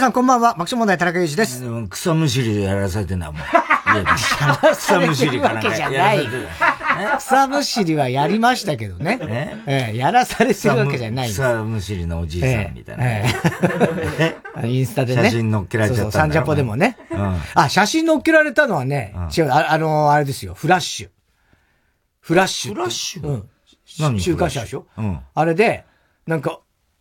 皆さんこんばんは。爆笑問題田中裕二です。草むしりやらされてんだ、もう。草むしりかなんかやらされて草むしりはやりましたけどね。え？え、やらされてるわけじゃない草むしりのおじいさんみたいな。ええ、インスタでね。写真載っけられちゃったそうサンジャポでもね。あ、写真載っけられたのはね、違う、あの、あれですよ、フラッシュ。フラッシュ。フラッシュ？うん。何週刊誌でしょ？うん。あれで、なんか、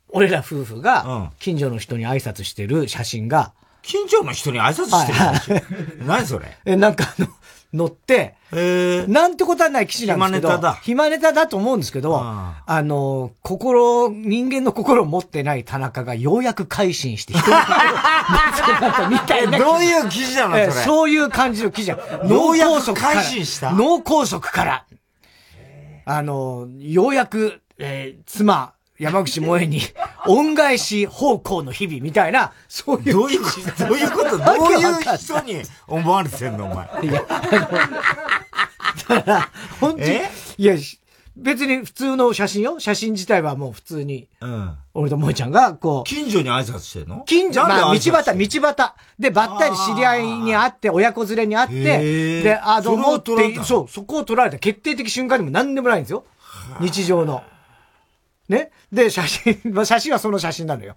俺ら夫婦が、近所の人に挨拶してる写真が、近所の人に挨拶してる何それ？え、なんかあの、乗って、えー、なんてことはない騎士なんですけど。暇ネタだ。暇ネタだと思うんですけど、あの、心、人間の心を持ってない田中がようやく改心して人の心みたいな。どういう記事なのそれ、そういう感じの記事脳梗塞から。改心した？脳梗塞から。あの、ようやく、えー、妻、山口萌えに、恩返し方向の日々みたいな、そういう。どういう、どういうこと？どういう人に思われてんのお前？いや、あの、だから、本当に、いや、別に普通の写真よ。写真自体はもう普通に。うん。俺と萌ちゃんが、こう。近所に挨拶してんの？近所、まあ、道端、道端。で、ばったり知り合いに会って、親子連れに会って、で、あ、どうもって、そう、そこを取られた決定的瞬間にも何でもないんですよ。日常の。ね。で、写真、まあ、写真はその写真なのよ。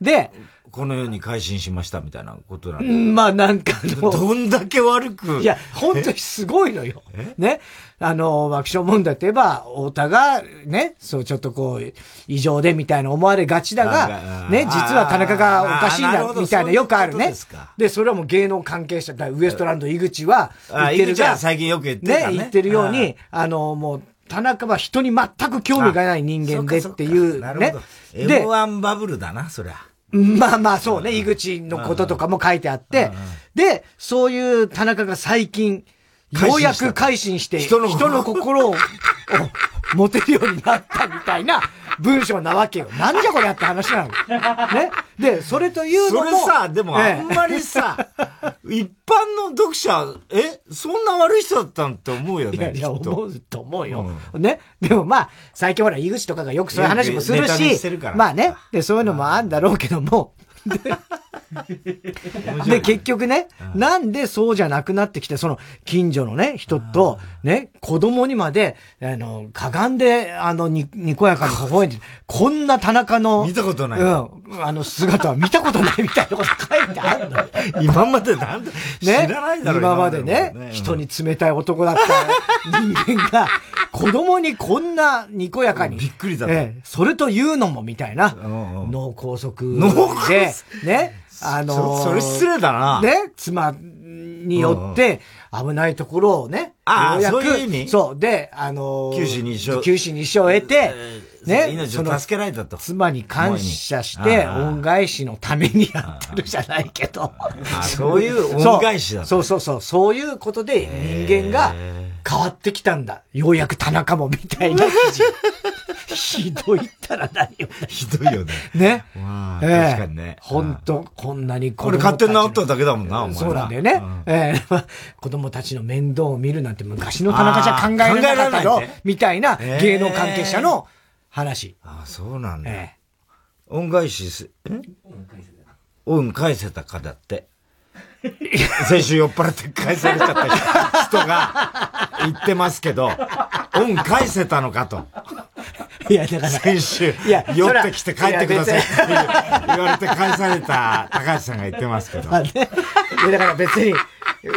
で、このように改心しましたみたいなことなんだ。まあなんかどんだけ悪く。いや、本当にすごいのよ。ね。あの、爆笑問題といえば、太田が、ね、そう、ちょっとこう、異常でみたいな思われがちだが、ね、実は田中がおかしいんだ、みたいなよくあるね。でそれはもう芸能関係者、ウエストランド井口は、言ってるが、最近よく言ってるね。言ってるように、あの、もう、田中は人に全く興味がない人間でっていうね。で、M1 バブルだな、そりゃ。まあまあそうね、井口のこととかも書いてあって、で、そういう田中が最近、ようやく改心して、人の心を持てるようになったみたいな文章なわけよ。なんじゃこれやって話なの。ね。で、それというのも。それさ、でもあんまりさ、一般の読者、え、そんな悪い人だったんって思うよね。いやいや、思うと思うよ。うん、ね。でもまあ、最近ほら、井口とかがよくそういう話もするし、まあね。で、そういうのもあるんだろうけども、で、結局ね、なんでそうじゃなくなってきて、その、近所のね、人と、ね、子供にまで、あの、かがんで、あの、に、にこやかに微笑んで、こんな田中の、見たことない。うん、あの、姿は見たことない みたいなこと書いてあるの。今までなんで、ね、知らないだろ今までね、人に冷たい男だった 人間が、子供にこんなにこやかに。びっくりだええ、それというのもみたいな。脳梗塞で、ね、あのそれ失礼だな。ね、妻によって、危ないところをね、ああ、そういう意味そう。で、あのー、九死二生。九死二生を得て、ね、命を助けられたと。妻に感謝して、恩返しのためにやってるじゃないけど。そういう恩返しだそうそうそう。そういうことで人間が変わってきたんだ。ようやく田中もみたいな記事。ひどいったら何よ。ひどいよね。ね。まあ、確かにね。本当こんなにこれ勝手に治っただけだもんな、お前。そうなんだよね。ええ、子供たちの面倒を見るなんて昔の田中じゃ考えられなかったよ。みたいな芸能関係者の話。ああ、そうなんだ。ええ。恩返しす、ん？恩返せたかだって。先週酔っ払って返されちゃった人が言ってますけど、恩返せたのかと。いや、だから。先週、いや酔ってきて帰ってくださいって言われて返された高橋さんが言ってますけど。ね、いや、だから別に、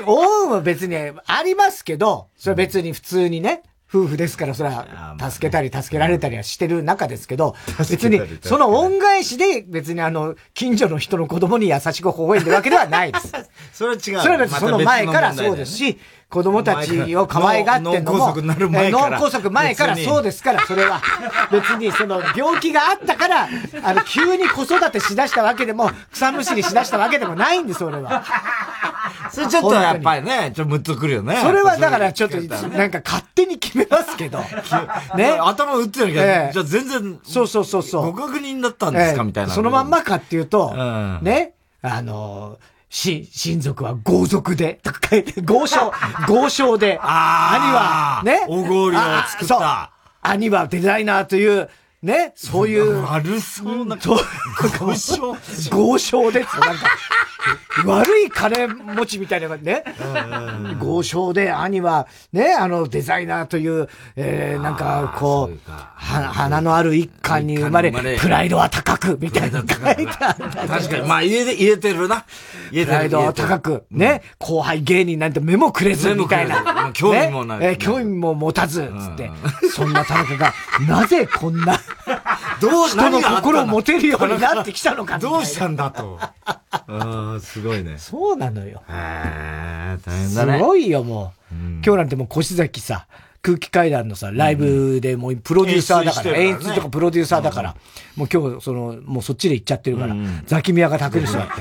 恩は別にありますけど、それは別に普通にね、夫婦ですから、それは、助けたり助けられたりはしてる中ですけど、別に、その恩返しで、別にあの、近所の人の子供に優しく微笑んでるわけではないです。それは違う。それはその前からそうですし、子供たちを可愛がってんのも、脳梗塞になる前から。脳梗塞前からそうですから、それは。別にその病気があったから、あの、急に子育てしだしたわけでも、草むしりしだしたわけでもないんです、それは。それちょっとやっぱりね、ちょっとムッとくるよね。それはだからちょっと、なんか勝手に決めますけど。ね。頭打ってるけど、じゃあ全然、そうそうそうそう。ご確認だったんですかみたいな。そのまんまかっていうと、ね、あのし、親族は豪族で、とか書いて、豪商、豪商で、兄は、ね。おごりを作った。兄はデザイナーという、ね、そういう。悪そうな。豪商。豪商です。なんか、悪い金持ちみたいなね。豪商で、兄は、ね、あの、デザイナーという、えー、なんか、こう、花のある一家に生まれ、プライドは高く、みたいな書いてある。確かに、まあ、言え、言えてるな。プライドは高く、ね、後輩芸人なんて目もくれず、みたいな。興味もない。え興味も持たず、つって。そんな田中が、なぜこんな、どう人の心を持てるようになってきたのかどうしたんだと。ああ、すごいね。そうなのよ。へえ、大変だね。すごいよ、もう。今日なんてもう越崎さ、空気階段のさ、ライブでもうプロデューサーだから、演出とかプロデューサーだから、もう今日、その、もうそっちで行っちゃってるから、ザキミヤが卓に座って。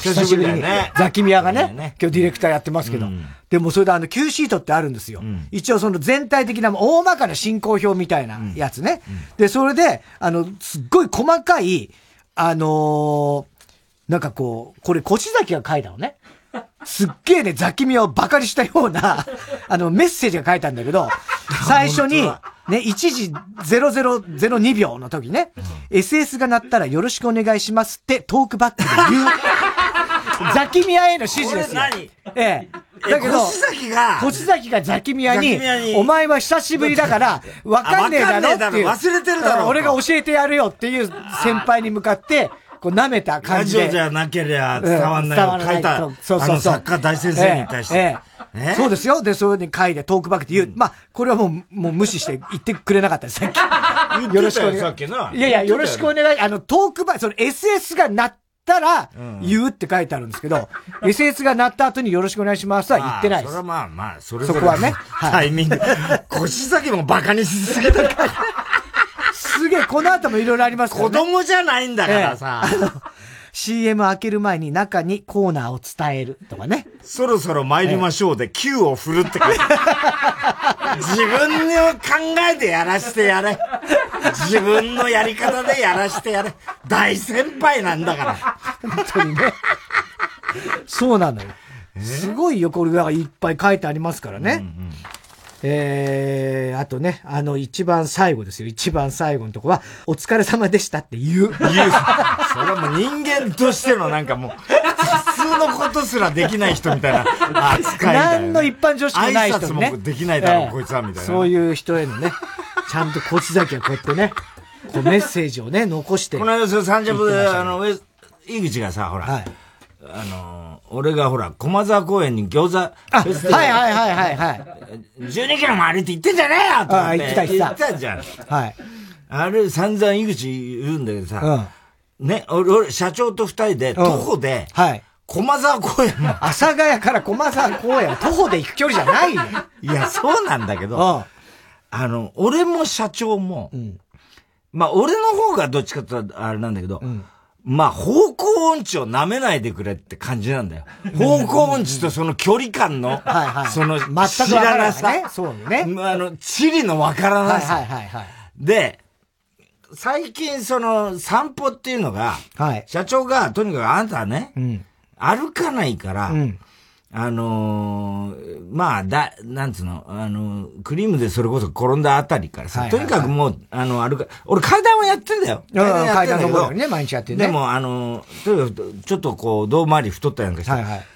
久しぶりに、ザキミヤがね、今日ディレクターやってますけど、でもそれであの Q シートってあるんですよ。一応その全体的な大まかな進行表みたいなやつね。で、それで、あの、すっごい細かい、あのなんかこう、これ、越崎が書いたのね。すっげえね、ザキミヤを馬鹿にしたような、あの、メッセージが書いたんだけど、最初に、ね、1時0002秒の時ね、うん、SS が鳴ったらよろしくお願いしますってトークバックで言う。ザキミヤへの指示ですよ。ええ。だけど、星崎が、星崎がザキミヤに、お前は久しぶりだから、わかんねえだろっていう。忘れてるだろ。俺が教えてやるよっていう先輩に向かって、こう舐めた感じで。ラジオじゃなければ伝わんない。伝わらない。書いた、そうそうそう。作家大先生に対して。ええそうですよ。で、そういうふうに書いてトークバックって言う。まあ、これはもう、もう無視して言ってくれなかったです、さっき。よろしくお願い。いやいや、よろしくお願い。あの、トークバック、その SS がなったら、言うって書いてあるんですけど、SS が鳴った後によろしくお願いしますは言ってないです。それはまあまあ、それそこはね。タイミング。腰先もバカにしすぎたから。すげえ、この後もいろいろありますから、ね。子供じゃないんだからさ。ええ CM 開ける前に中にコーナーを伝えるとかね。そろそろ参りましょうで Q を振るって 自分を考えてやらしてやれ。自分のやり方でやらしてやれ。大先輩なんだから。本当にね。そうなのよ。すごいよ、これがいっぱい書いてありますからね。うんうんえー、あとね、あの、一番最後ですよ。一番最後のとこは、お疲れ様でしたって言う。言う。それはもう人間としてのなんかもう、普通のことすらできない人みたいな扱いだよ、ね。何の一般常識もない人ね。挨拶もできないだろう、えー、こいつは、みたいな。そういう人へのね、ちゃんとこっちだけはこうやってね、こうメッセージをね、残して。この間、それ30分で、あの、井口がさ、ほら、はい、あの、俺がほら、駒沢公園に餃子はいはいはいはいはい。12キロも歩いて行ってんじゃねえよと思って。行った行った。行ったじゃん。はい。あれ、散々井口言うんだけどさ、うん、ね、俺、俺、社長と二人で、徒歩で、うん、はい。駒沢公園阿佐ヶ谷から駒沢公園徒歩で行く距離じゃないよ。いや、そうなんだけど、あの、俺も社長も、うん、まあ、俺の方がどっちかってあれなんだけど、うんまあ、方向音痴を舐めないでくれって感じなんだよ。方向音痴とその距離感の、はいはい、その、知らなさ。ね、そうね。あの、地理のわからなさ。はいはいはい、はい。で、最近その散歩っていうのが、はい、社長がとにかくあなたはね、うん、歩かないから、うん、あのー、まあ、だ、なんつうの、あのー、クリームでそれこそ転んだあたりからさ、とにかくもう、あの、歩か、俺階段はやってんだよ。階段のとね、毎日やってね。でも、あのー、とにかく、ちょっとこう、胴回り太ったやんかして、はいはい、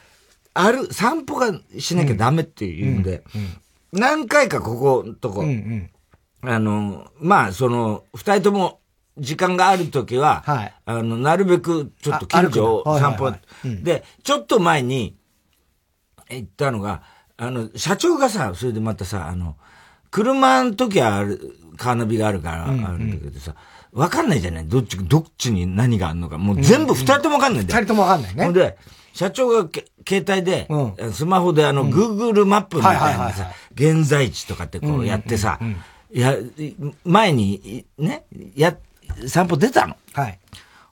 歩、散歩がしなきゃダメっていうんで、うんうんうん、何回かここ、とこ、うんうん、あの、まあ、その、二人とも、時間があるときは、はい、あの、なるべく、ちょっと近所を散歩、で、ちょっと前に、言ったのが、あの、社長がさ、それでまたさ、あの、車の時はある、カーナビがあるから、あるんだけどさ、わかんないじゃない？どっち、どっちに何があるのか。もう全部二人ともわかんないんだよ。二、人ともわかんないね。ほんで、社長が携帯で、うん、スマホであの、グーグルマップみたいなさ、現在地とかってこうやってさ、や、前に、ね、や、散歩出たの。はい。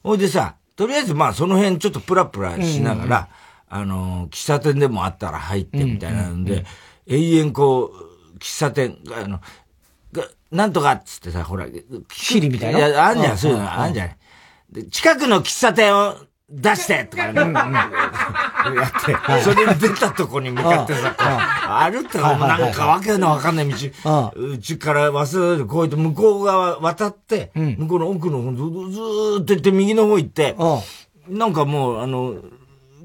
ほいでさ、とりあえずまあその辺ちょっとプラプラしながら、あの、喫茶店でもあったら入ってみたいなんで、永遠こう、喫茶店、あの、なんとかっつってさ、ほら、シリみたいな。いや、あんじゃん、そういうの、あんじゃん。近くの喫茶店を出してとかね。やって、それに出たとこに向かってさ、歩ってなんかわけのわかんない道、うちから忘れてこうやって向こう側渡って、向こうの奥の方ずーっと行って右の方行って、なんかもう、あの、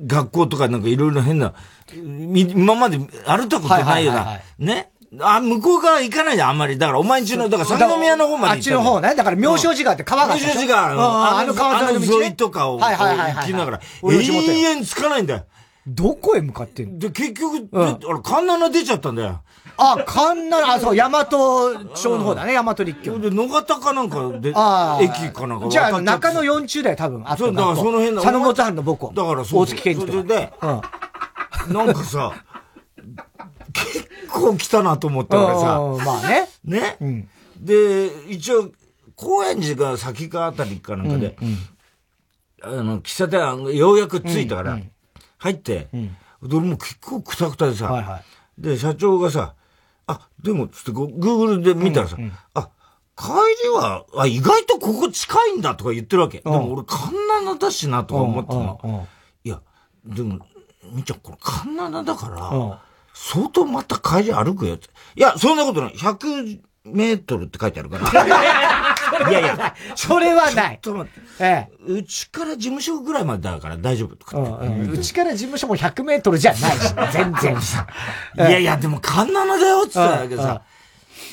学校とかなんかいろいろ変な、今まで歩ったことないような、ね？あ、向こう側行かないであんまり。だからお前んちの、だから三宮の方まで行った。あっちの方ね？だから妙正寺川って川が妙正寺川、あの川沿いの沿いとかを行きながら、永遠つかないんだよ。どこへ向かってんの？で、結局、あれ、神奈出ちゃったんだよ。あ、神奈あ、そう、大和町の方だね、大和立教。で、野方かなんかで、駅かなんかじゃあ、中野四中だよ、多分。あそう、だからその辺の。佐野元藩の母校。だからそう。大月健二それで、なんかさ、結構来たなと思ったからさ。まあね。ね、うん、で、一応、高円寺が先かあたりかなんかで、うんうん、あの、喫茶店、ようやく着いたから、入って、うん、俺も結構くたくたでさ、はいはい、で、社長がさ、あ、でも、つって、グーグルで見たらさ、うんうん、あ、帰りは、あ、意外とここ近いんだとか言ってるわけ。でも俺、カンナナだしなとか思ってたの。いや、でも、みちゃん、これカンナナだから、相当また帰り歩くよって。いや、そんなことない。100メートルって書いてあるから。いやいや、それはない。ちょっと待って。ええ。うちから事務所ぐらいまでだから大丈夫とか。うちから事務所も100メートルじゃないし、全然。いやいや、でもカンナナだよって言ったんだけどさ。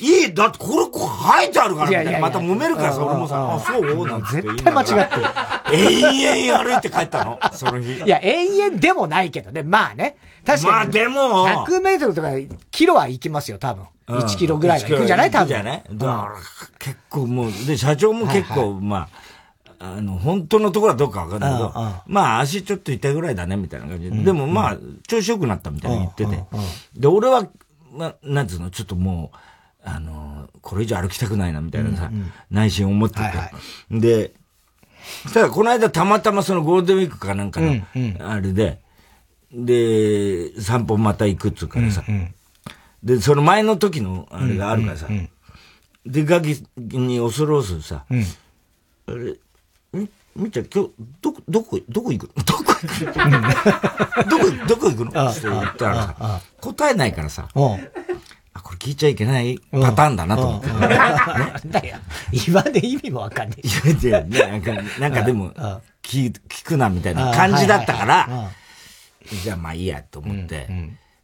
いい、だってこれこう書いてあるからみたいな。また揉めるからさ、俺もさ、あ、そうなん絶対間違ってる。永遠歩いて帰ったの、その日。いや、永遠でもないけどね。まあね。確かに。まあでも。100メートルとか、キロは行きますよ、多分。1キロぐらいは行くんじゃない？多分。じゃない？だから、結構もう、で、社長も結構、まあ、あの、本当のところはどうかわかんないけど、まあ、足ちょっと痛いぐらいだね、みたいな感じで。でもまあ、調子良くなったみたいに言ってて。で、俺は、ま、なんつうの、ちょっともう、あの、これ以上歩きたくないな、みたいなさ、内心思ってて。で、ただこの間たまたまそのゴールデンウィークかなんかの、あれで、で、散歩また行くっつうからさ、で、その前の時のあれがあるからさ、で、ガキに恐る恐るさ、あれ、み、みちゃん今日、どこ、どこ、どこ行くの？どこ行くのどこ、どこ行くの？って言ったらさ、答えないからさ、れ聞いちゃいけないパターンだなと思って。なんだよ。今で意味もわかんない。いや、いや、なんか、なんかでも、聞、聞くなみたいな感じだったから、じゃあまあいいやと思って、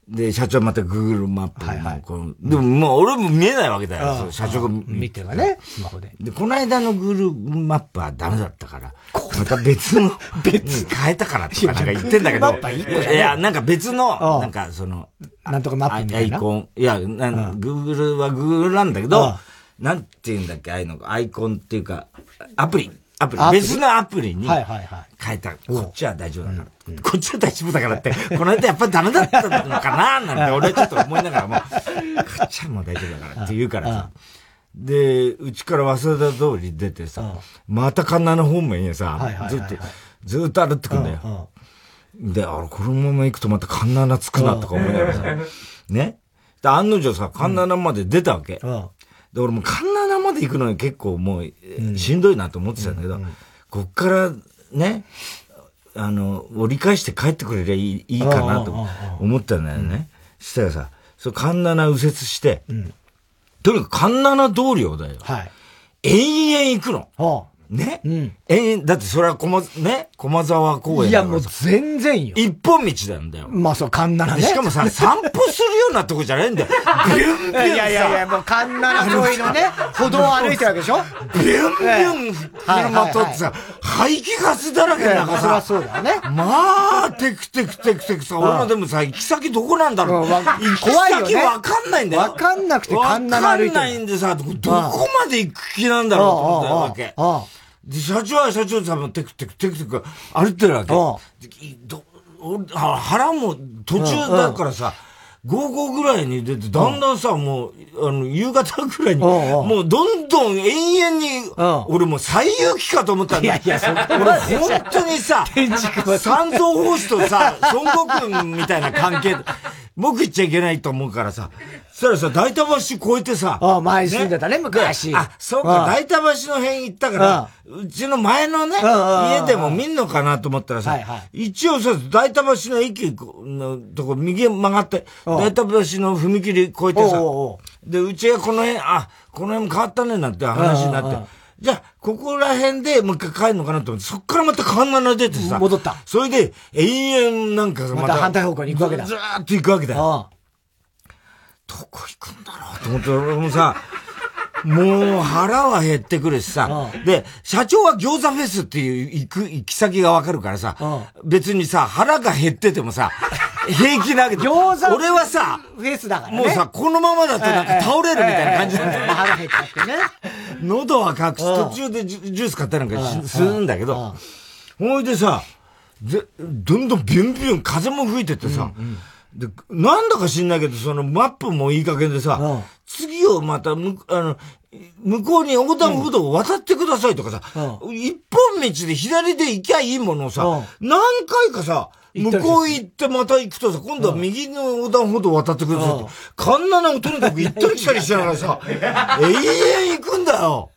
で、社長また Google マップはいはい、でももう俺も見えないわけだよ、社長が見て。はね、スマホで。で、この間の Google マップはダメだったから、また別の、別。変えたからとかなんか言ってんだけど、い。や、なんか別の、なんかその、なんとかマップみたいな。アイコン。いや、なん、Google は Google なんだけど、なんて言うんだっけ、ああいうの、アイコンっていうか、アプリ。アプリ。別のアプリに変えた。こっちは大丈夫だから。こっちは大丈夫だからって、この間やっぱダメだったのかななんて 俺はちょっと思いながらも、こっちはもう大丈夫だからって言うからさ。で、うちから早稲田通り出てさ、また神奈の方面へさ、ずっと、ずっと歩ってくんだよ。で、あれ、このまま行くとまた神奈つくなとか思いながらさ、ね。で、案の定さ、神奈まで出たわけ。で、俺もカンナナまで行くのに結構もう、しんどいなと思ってたんだけど、うんうん、こっからね、あの、折り返して帰ってくれりゃいいいいかなと思ったんだよね。そしたらさ、そう、カンナナ右折して、うん、とにかくカンナナ通りをだよ。はい。延々行くの。ね、うん。えだってそれは駒、ね、駒沢公園いや、もう全然よ。一本道なんだよ。まあそう、カンナナね。しかもさ、散歩するようなとこじゃないんだよ。ビュンビュンいやいやいや、もうカンナナ沿いのね、歩道を歩いてるわけでしょ？ビュンビュン車とってさ、排気ガスだらけだからさ。そそうだよね。まあ、テクテクテクテクさ、俺もでもさ、行き先どこなんだろう。行き先わかんないんだよ。わかんなくてカンナナ歩いてる。わかんないんでさ、どこまで行く気なんだろうと思ったわけ。で、社長は社長さんもテクテクテクテク歩ってるわけ。ど腹も途中だからさ、午後ぐらいに出て、だんだんさ、もう、あの、夕方ぐらいに、もうどんどん延々に、俺もう最遊記かと思ったんだ。いやいや、そ俺本当にさ、三蔵法師とさ、孫悟空みたいな関係、僕行っちゃいけないと思うからさ、そしたらさ、大田橋越えてさ、あ前住んでたね、昔。あ、そうか、大田橋の辺行ったから、うちの前のね、家でも見んのかなと思ったらさ、一応さ、大田橋の駅のとこ右曲がって、大田橋の踏切越えてさ、で、うちがこの辺、あ、この辺も変わったねなんて話になって、じゃあ、ここら辺でもう一回帰るのかなと思って、そっからまた観音が出てさ。戻った。それで、永遠なんかまた反対方向に行くわけだ。ずーっと行くわけだよ。どこ行くんだろう？と思って、俺もさ、もう腹は減ってくるしさ。で、社長は餃子フェスっていう行く、行き先がわかるからさ、別にさ、腹が減っててもさ、平気なわけ。餃子俺はさ、フェスだからね。もうさ、このままだとなんか倒れるみたいな感じなんだよ。腹減っちゃってね。喉は隠す。途中でジュース買ったりなんかするんだけど、ほいでさ、で、どんどんビュンビュン風も吹いててさ、で、なんだか知んないけど、そのマップもいい加減でさ、次をまた、む、あの、向こうに横断歩道を渡ってくださいとかさ、一本道で左で行きゃいいものをさ、何回かさ、向こう行ってまた行くとさ、今度は右の横断歩道渡ってくださいって、カンナナをとにかく行ったり来たりしながらさ、永遠行くんだよ。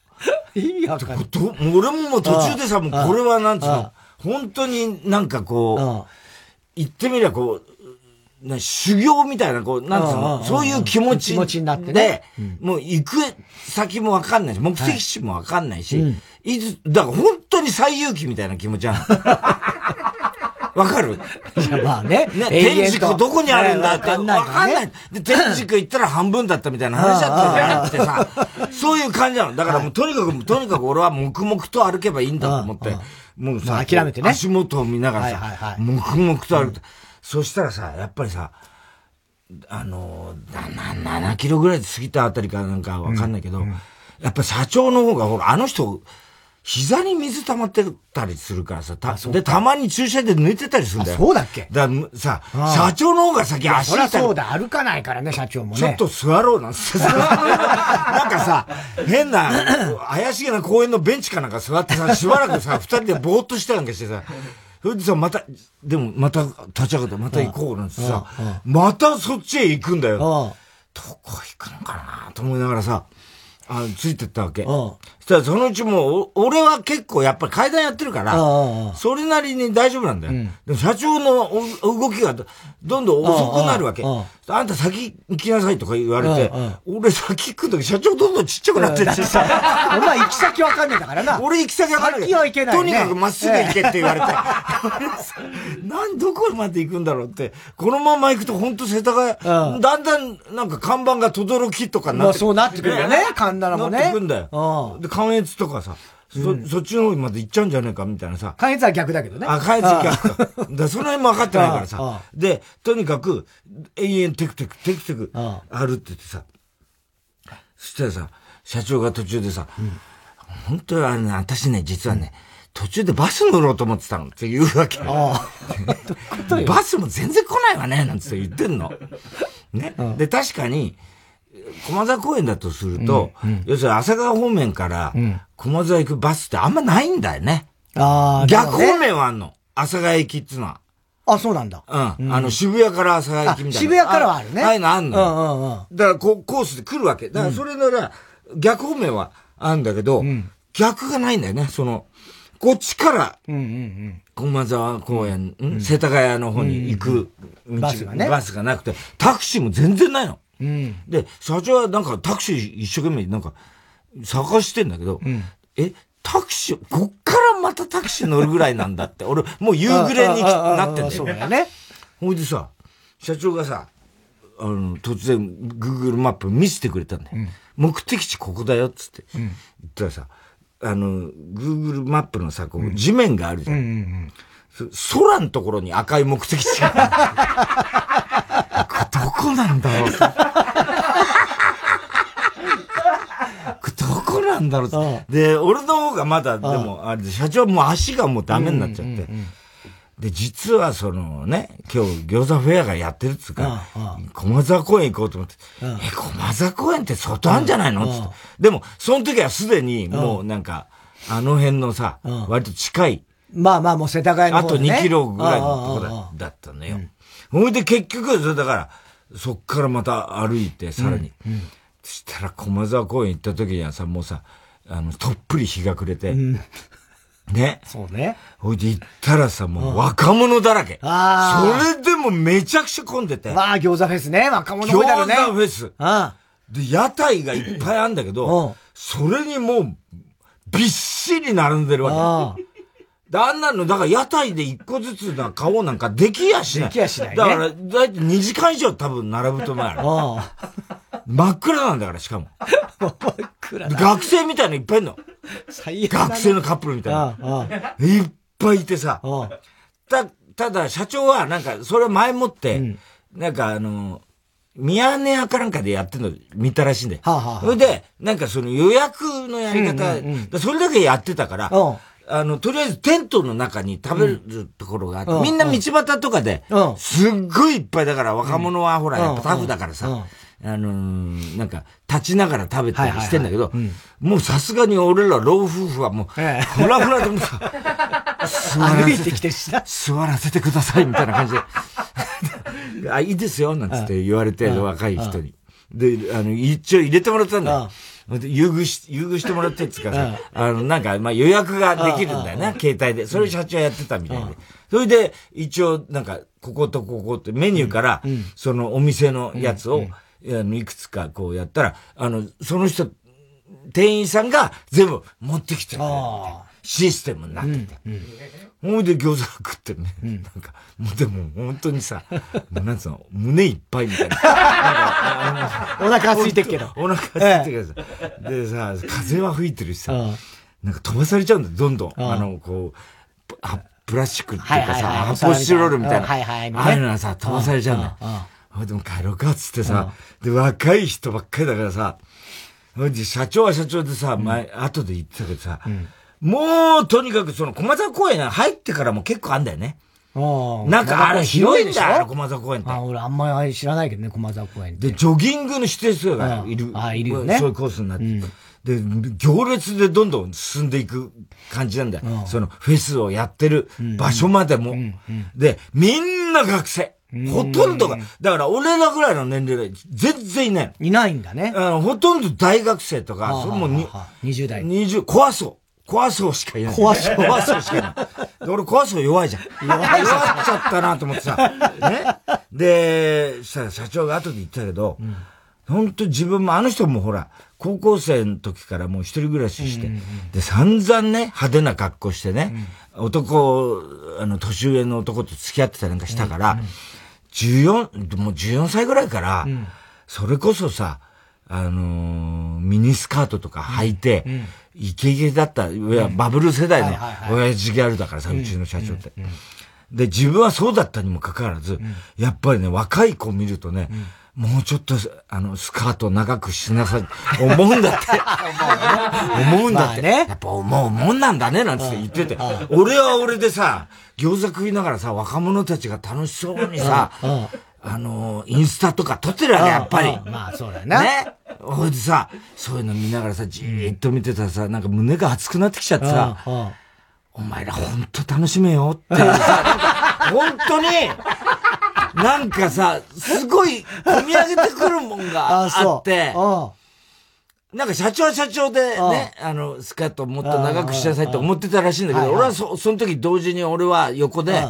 意味わかんない。俺ももう途中でさ、もうこれはなんつうの、本当になんかこう、言ってみりゃこう、な修行みたいな、こう、なんつうの、そういう気持ち。気持ちになってね。もう行く先もわかんないし、目的地もわかんないし、いつ、だから本当に最勇気みたいな気持ちなの。わかる？いや、まあね。ね、天竺どこにあるんだって。わかんない。で、天竺行ったら半分だったみたいな話だったんじゃなくてさ、そういう感じなの。だからもうとにかく、とにかく俺は黙々と歩けばいいんだと思って、もうさ、諦めてね。足元を見ながらさ、黙々と歩く。そしたらさ、やっぱりさ、あの、な、7キロぐらいで過ぎたあたりかなんかわかんないけど、うんうん、やっぱ社長の方が、ほら、あの人、膝に水溜まってたりするからさ、た、で、たまに駐車で抜いてたりするんだよ。そうだっけ？ださ、社長の方が先足痛い。そそうだ、歩かないからね、社長もね。ちょっと座ろうなんつってさ。なんかさ、変な、怪しげな公園のベンチかなんか座ってさ、しばらくさ、二人でぼーっとしたなんかしてさ、それでさ、また、でもまた立ち上がって、また行こうなんてさ、またそっちへ行くんだよ。どこ行くのかなと思いながらさ、あついてったわけ。そしたらそのうちもう、俺は結構やっぱり階段やってるから、それなりに大丈夫なんだよ。でも社長の動きがどんどん遅くなるわけ。あんた先行きなさいとか言われて、俺先行くんだけど、社長どんどんちっちゃくなってってさ。お前行き先わかんないんだからな。俺行き先わかんない。先は行けない、とにかくまっすぐ行けって言われて。なん、どこまで行くんだろうって。このまま行くと本当世田谷、だんだんなんか看板が轟きとかなって。まあそうなってくるよね、神田もね。なってくんだよ。で、関越とかさ。そ、そっちの方まで行っちゃうんじゃねえかみたいなさ。関越は逆だけどね。あ、関越は逆。だその辺も分かってないからさ。で、とにかく、永遠テクテク、テクテク、歩っててさ。そしたらさ、社長が途中でさ、本当はね、私ね、実はね、途中でバス乗ろうと思ってたのって言うわけ。バスも全然来ないわね、なんて言ってんの。ね。で、確かに、駒沢公園だとすると、うんうん、要するに朝川方面から駒沢行くバスってあんまないんだよね。ああ、逆方面はあんの。朝川駅っていうのは。あ、そうなんだ。うん。あの、渋谷から朝川駅みたいな。渋谷からはあるね。ああいうのあんの。うんうんうん。だからこ、コースで来るわけ。だからそれなら、逆方面はあるんだけど、逆がないんだよね。その、こっちから、駒沢公園、世田谷の方に行くバスがね。バスがなくて、タクシーも全然ないの。うん、で、社長はなんかタクシー一生懸命なんか探してんだけど、うん、え、タクシー、こっからまたタクシー乗るぐらいなんだって。俺、もう夕暮れになってんだよ。そうね。ほいでさ、社長がさ、あの、突然、Google マップ見せてくれたんだよ。うん、目的地ここだよ、っつって。言ったらさ、あの、Google マップのさ、こう、地面があるじゃん。うんうんうん空のところに赤い目的地が。どこなんだろう どこなんだろうで、俺の方がまだ、でも、あれ社長も足がもうダメになっちゃって。で、実はそのね、今日餃子フェアがやってるっつうか、駒沢公園行こうと思って、え、駒沢公園って外あんじゃないのつって。でも、その時はすでにもうなんか、あの辺のさ、割と近い。まあまあもう世田谷の方、ね、あと2キロぐらいのとこだだったのよ。ほいで結局、だから、そっからまた歩いて、さらに。うんうん、そしたら駒沢公園行った時にはさ、もうさ、あの、とっぷり日が暮れて、うんね。そうね。ほいで行ったらさ、もう若者だらけ。ああ。それでもめちゃくちゃ混んでて。まあ、餃子フェスね。若者多いだろね。餃子フェス。ああ。で、屋台がいっぱいあるんだけど、それにもう、びっしり並んでるわけ。で、あんなの、だから屋台で一個ずつな買おうなんかできやしない。できやしない、ね、だから、だいたい2時間以上多分並ぶと思うよ。真っ暗なんだから、しかも。真っ暗学生みたいのいっぱいいるの。最悪、学生のカップルみたいな。いっぱいいてさ。た、ただ、社長はなんか、それ前もって、うん、なんかあの、ミヤネ屋かなんかでやってるの見たらしいんだよ。はあはあ、それで、なんかその予約のやり方、うんうんうん、それだけやってたから、あの、とりあえずテントの中に食べるところがあって、うん、みんな道端とかで、すっごいいっぱいだから若者はほら、やっぱタフだからさ、あのー、なんか、立ちながら食べたりしてんだけど、もうさすがに俺ら老夫婦はもう、ふらふらでもさ、座らせて、座らせてくださいみたいな感じで、あ、いいですよ、なんつって言われて、若い人に。で、あの、一応入れてもらったんだよ。優遇し、優遇してもらってっつうかさ、あの、なんか、まあ予約ができるんだよな、携帯で。それ社長やってたみたいで。それで、一応、なんか、こことここってメニューから、そのお店のやつを、いくつかこうやったら、あの、その人、店員さんが全部持ってきてくれるシステムになってて。ほ、いで餃子食ってね、うん、なんか、もうでも本当にさ、なんつうの、胸いっぱいみたいな。なんかお腹空いてるけど。お腹空いてるけどさ。でさ、風は吹いてるしさ、なんか飛ばされちゃうんだよ、どんどん。あの、こう、プラスチックっていうかさ、発泡スチロールみたいな。ああいうのはさ、飛ばされちゃうんだよ。でも帰ろうかっつってさ、で、若い人ばっかりだからさ、社長は社長でさ、前、後で言ってたけどさ、もう、とにかくその、駒沢公園入ってからも結構あんだよね。なんかあれ広いんだよ、駒沢公園って。あ、俺あんまり知らないけどね、駒沢公園で、ジョギングの指定数がいる。あ、いるよね。そういうコースになって。で、行列でどんどん進んでいく感じなんだよ。そのフェスをやってる場所までも。で、みんな学生。ほとんどが、だから俺らぐらいの年齢が全然いない。いないんだね。ほとんど大学生とか、それもに、20代。20、怖そう。怖そうしかいない。怖そう。怖そうしかいない。俺怖そう弱いじゃん。弱い弱っちゃったなと思ってさ。ね？で、したら社長が後で言ったけど、うん本当自分も、あの人もほら、高校生の時からもう一人暮らしして、うんうんうん、で、散々ね、派手な格好してね、うん、男、あの、年上の男と付き合ってたりなんかしたから、うんうん14、もう14歳ぐらいから、それこそさ、あのー、ミニスカートとか履いて、イケイケだった、バブル世代の親父ギャルだからさ、うちの社長って。で、自分はそうだったにもかかわらず、やっぱりね、若い子見るとね、もうちょっと、あの、スカート長くしなさい、思うんだって。思うんだって。ね、やっぱ思うもんなんだね、なんて言ってて。俺は俺でさ、餃子食いながらさ、若者たちが楽しそうにさ、あの、インスタとか撮ってるわけ、やっぱり。まあ、そうだよね。ね。ほいでさ、そういうの見ながらさ、じーっと見てたらさ、なんか胸が熱くなってきちゃってさ、お前らほんと楽しめよってさ、本当に、なんかさ、すごい、込み上げてくるもんがあって、なんか社長は社長でね、あの、スカートもっと長くしなさいって思ってたらしいんだけど、俺はそ、その時同時に俺は横で、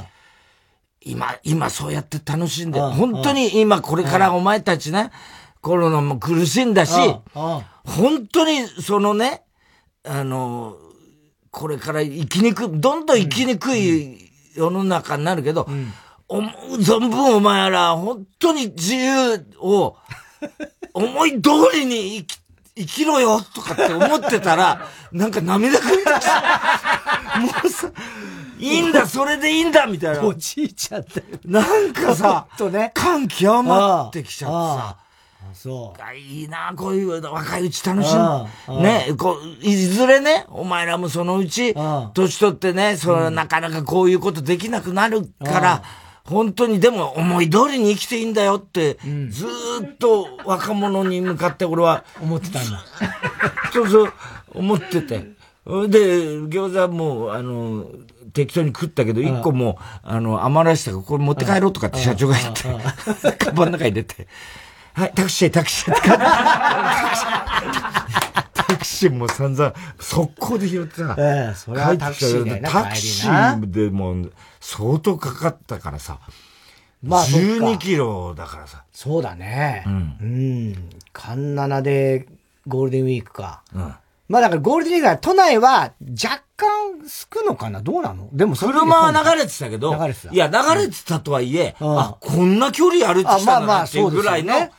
今、今そうやって楽しんで、本当に今これからお前たちね、コロナも苦しんだし、本当にそのね、あの、これから生きにくどんどん生きにくい世の中になるけど、思う存分お前ら、本当に自由を、思い通りに生き、生きろよとかって思ってたら、なんか涙ぐんできた。もうさ、いいんだ、それでいいんだみたいな。おじいちゃんだよ。なんかさ、とね、感極まってきちゃってさ。そう。いいな、こういう若いうち楽しむ。ね、こう、いずれね、お前らもそのうち、年取ってね、その、なかなかこういうことできなくなるから、本当にでも思い通りに生きていいんだよって、うん、ずっと若者に向かって俺は思ってたんだ。そうそう、思ってて。で、餃子もう、あの、適当に食ったけど、一個もあの、余らしたから、これ持って帰ろうとかって社長が言って、カバンの中に出て、はい、タクシー、タクシー、タクシーも散々、速攻で拾ってさ、ええ、それはタクシータクシーでも相当かかったからさ、まあ、12キロだからさ。そうだね。うん。うん。カンナナでゴールデンウィークか。うん。まあだからゴールデンウィークは都内は若干すくのかな？どうなの？でも車は流れてたけど、流れてた。いや、流れてたとはいえ、うん、あ、こんな距離歩いてきたんだなっていうぐらいの、あ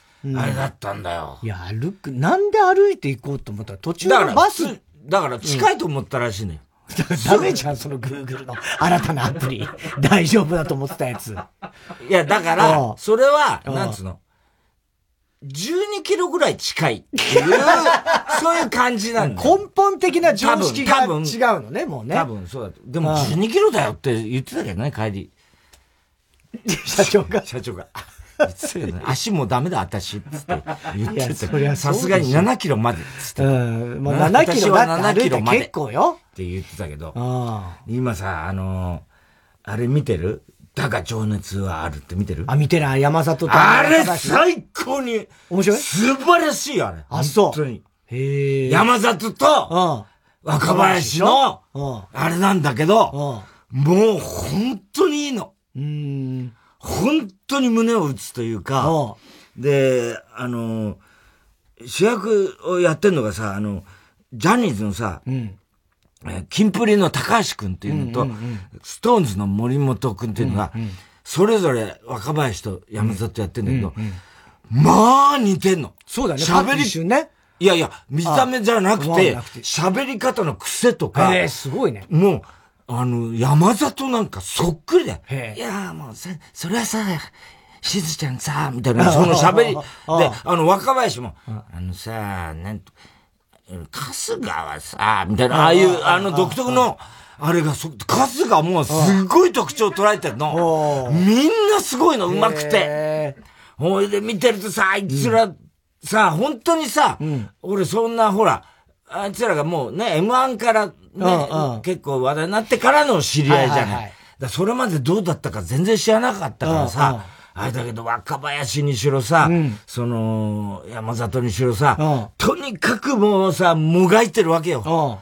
れだったんだよ。いや、歩く、なんで歩いていこうと思ったら途中のバス。だから近いと思ったらしいね。ダメじゃん、その Google の新たなアプリ。大丈夫だと思ってたやつ。いや、だから、それは、なんつうの？12キロぐらい近いっていう、そういう感じなんだ根本的な常識が違うのね、もうね。多分そうだと。でも12キロだよって言ってたけどね、帰り。社長が社長が。言ってたけどね、足もダメだ、私、つって言ってた。さすがに7キロまで、つって。うん、もう7キロだって歩い結構よ。って言ってたけど、今さ、あのあれ見てる？だが情熱はあるって見てる？あ、見てない。山里と。あれ最高に。面白い？素晴らしいあれ。あ、そう。本当に。へ山里と、若林の、あれなんだけど、もう本当にいいの。うん。本当に胸を打つというか、で、あの、主役をやってんのがさ、あの、ジャニーズのさ、うんキンプリの高橋くんっていうのと、ストーンズの森本くんっていうのが、それぞれ若林と山里やってんだけど、まあ似てんの。そうだね。喋り、ね。いやいや、見た目じゃなくて、喋り方の癖とか。えすごいね。もう、あの、山里なんかそっくりだよ。いや、もうさ、それはさ、しずちゃんさ、みたいな、その喋り。で、あの、若林も、あのさ、なんと、春日はさ、みたいな、ああいう、あの独特の、あれがそ、春日もすごい特徴を捉えてるの。みんなすごいの、上手くて。ほいで見てるとさ、あいつら、さ、本当にさ、俺そんな、ほら、あいつらがもうね、M1 からね、結構話題になってからの知り合いじゃない。だそれまでどうだったか全然知らなかったからさ、あれだけど若林にしろさ、うん、その、山里にしろさ、とにかくもうさ、もがいてるわけよ。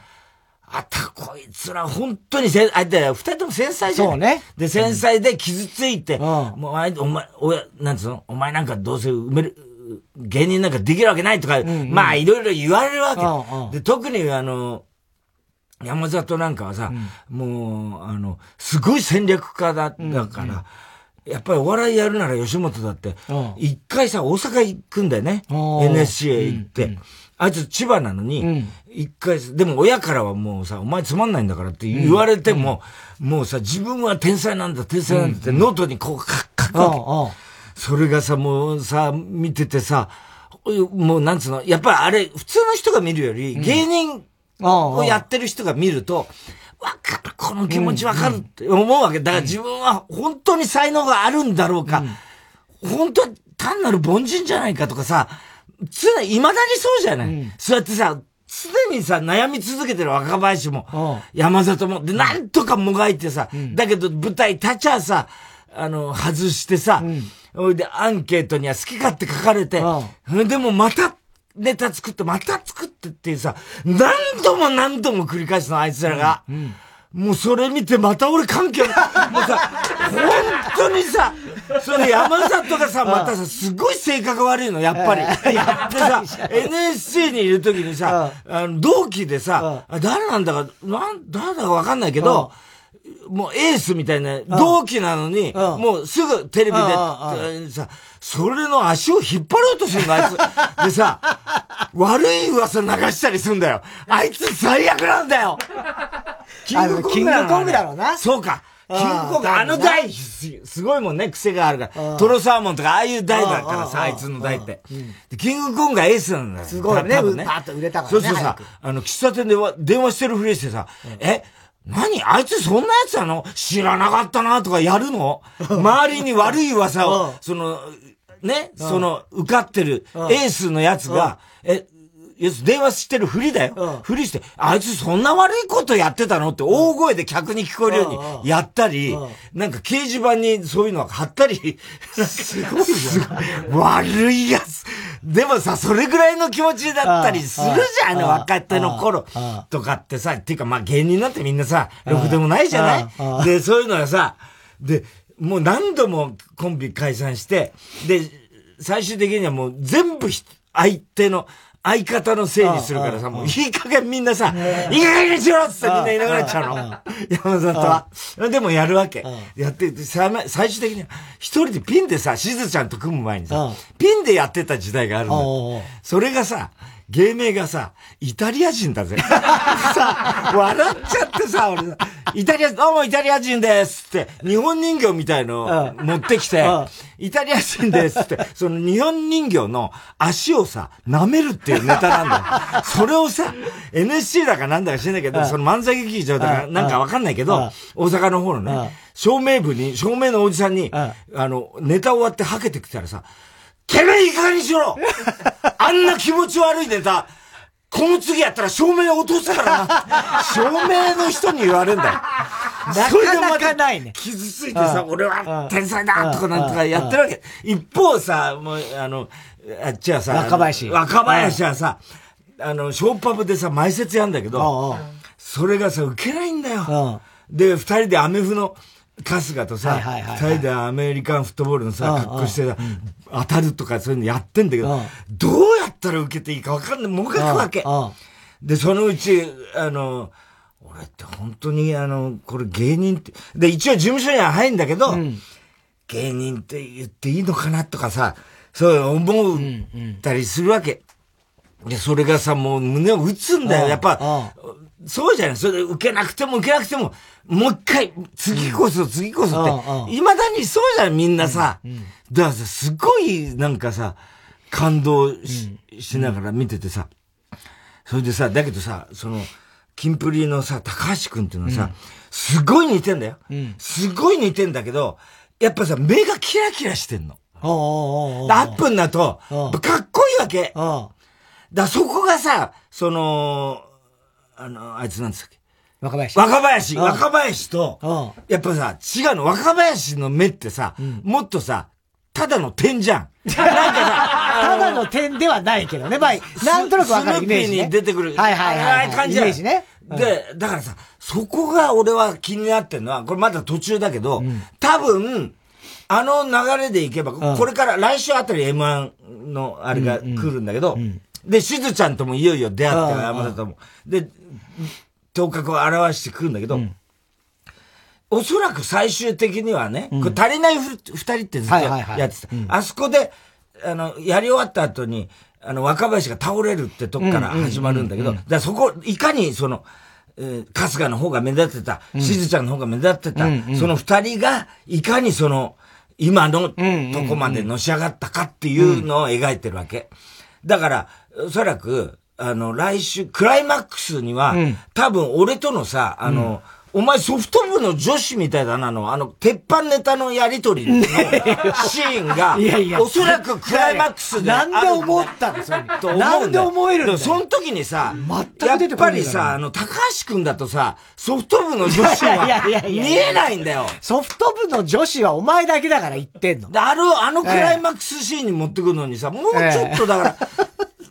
あた、こいつら本当にせ、あ、で、二人とも繊細じゃん。そうね。で、繊細で傷ついて、うん、もうあい、お前、おや、なんつうの？お前なんかどうせ埋める、芸人なんかできるわけないとか、うんうん、まあいろいろ言われるわけ。うんうん、で、特にあの、山里なんかはさ、うん、もう、あの、すごい戦略家だ、だから、うんうんやっぱりお笑いやるなら吉本だって、一回さ、大阪行くんだよね。NSC へ行って。あいつ千葉なのに、一回、でも親からはもうさ、お前つまんないんだからって言われても、もうさ、自分は天才なんだ、天才なんだってノートにこう書くわけ。それがさ、もうさ、見ててさ、もうなんつうの、やっぱりあれ、普通の人が見るより、芸人をやってる人が見ると、わかる、この気持ちわかるって思うわけ。だから自分は本当に才能があるんだろうか、うん、本当単なる凡人じゃないかとかさ、常に、未だにそうじゃない、うん、そうやってさ、常にさ、悩み続けてる若林も、山里も、で、なんとかもがいてさ、うん、だけど舞台立ちゃさ、あの、外してさ、うん、で、アンケートには好き勝手書かれて、でもまたネタ作って、また作ってっていうさ、何度も何度も繰り返すの、あいつらが。うんうん。もうそれ見てまた俺関係ない。もうさ、本当にさ、それ山里がさ、またさ、すごい性格悪いの、やっぱり。やってさ、NSC にいる時にさ、あの同期でさ、誰なんだか、なん、誰だかわかんないけど、もうエースみたいな、同期なのに、もうすぐテレビで、さ、それの足を引っ張ろうとするの、あいつ。でさ、悪い噂流したりすんだよ。あいつ最悪なんだよ キングコングだろうだろうな。そうか。キングコング、あの台、すごいもんね、癖があるから。トロサーモンとか、ああいう台だからさ、あいつの台って。キングコングがエースなんだよ。すごいね、多分ね。パッと売れたからね。そうそうさ、あの、喫茶店で電話してるふりしてさ、え、何あいつそんなやつなの知らなかったなとかやるの？周りに悪い噂を、その、ね、その、受かってるエースのやつが、え、やつ電話してるふりだよ。ふりして、あいつそんな悪いことやってたの？って大声で客に聞こえるようにやったり、なんか掲示板にそういうの貼ったり、すごいよ。悪いやつ。でもさ、それぐらいの気持ちだったりするじゃん、若手の頃。とかってさ、っていうかまあ芸人なんてみんなさ、ろくでもないじゃない？で、そういうのはさ、で、もう何度もコンビ解散して、で、最終的にはもう全部相手の、相方のせいにするからさ、もういい加減みんなさ、いい加減にしろってみんないなくなっちゃうの。山里は。でもやるわけ。やって、最終的には、一人でピンでさ、しずちゃんと組む前にさ、ピンでやってた時代があるの。それがさ、芸名がさ、イタリア人だぜ。さ、笑っちゃってさ、俺。さ、イタリア、どうもイタリア人ですって、日本人形みたいの持ってきて、イタリア人ですって、その日本人形の足をさ、舐めるっていうネタなんだよ。それをさ、NSC だかなんだか知らないけど、その漫才劇場だかなんかわかんないけど、大阪の方のね、照明部に、照明のおじさんに、あの、ネタ終わってはけてきたらさ、てめえいい加減にしろあんな気持ち悪いネタ、この次やったら照明落とすからな。照明の人に言われるんだよ。それでまた傷ついてさ、俺は天才だとかなんとかやってるわけ。一方さ、もう、あの、あっちはさ、若林。若林はさ、あの、ショーパブでさ、埋設やんだけど、それがさ、受けないんだよ。で、二人でアメフの、春日とさ、二人でアメリカンフットボールのさ、格好してさ、当たるとかそういうのやってんだけど、どうやったら受けていいか分かんない。もがくわけ。で、そのうち、あの、俺って本当にあの、これ芸人って、で、一応事務所には入るんだけど、うん、芸人って言っていいのかなとかさ、そう思ったりするわけ。で、それがさ、もう胸を打つんだよ。やっぱ、そうじゃない。それで受けなくても受けなくても、もう一回、次こそ次こそって、未だにそうじゃん、みんなさ。だからさ、すごい、なんかさ、感動し,、しながら見ててさ。それでさ、だけどさ、その、キンプリのさ、高橋くんっていうのはさ、すごい似てんだよ。すごい似てんだけど、やっぱさ、目がキラキラしてんの。アップになると、かっこいいわけ。だそこがさ、その、あの、あいつなんですか？若林。若林、若林と、やっぱさ、違うの、若林の目ってさ、もっとさ、ただの点じゃん。なんかさ、ただの点ではないけどね。まあ、なんとなくわかるイメージ、ね。に出てくる。はいはいはい。感じイメージね。で、だからさ、そこが俺は気になってんのは、これまだ途中だけど、多分、あの流れでいけば、これから来週あたり M1 のあれが来るんだけど、で、しずちゃんともいよいよ出会って、山田とも。で、頭角を表してくるんだけど、うん、おそらく最終的にはね、これ足りない二人ってずっとやってた。あそこで、あの、やり終わった後に、あの、若林が倒れるってとこから始まるんだけど、だそこ、いかにその、えー、春日の方が目立ってた、しずちゃんの方が目立ってた、その二人が、いかにその、今のとこまでのし上がったかっていうのを描いてるわけ。だから、おそらく、あの、来週、クライマックスには、うん、多分俺とのさ、あの、うんお前ソフト部の女子みたいだなの、あの、鉄板ネタのやりとりのシーンが、いやいや、おそらくクライマックスでなんで思ったのそれ。なんで思えるんだその時にさ、やっぱりさ、あの、高橋くんだとさ、ソフト部の女子は 見えないんだよ。ソフト部の女子はお前だけだから言ってんの。あの、あのクライマックスシーンに持ってくるのにさ、もうちょっとだから、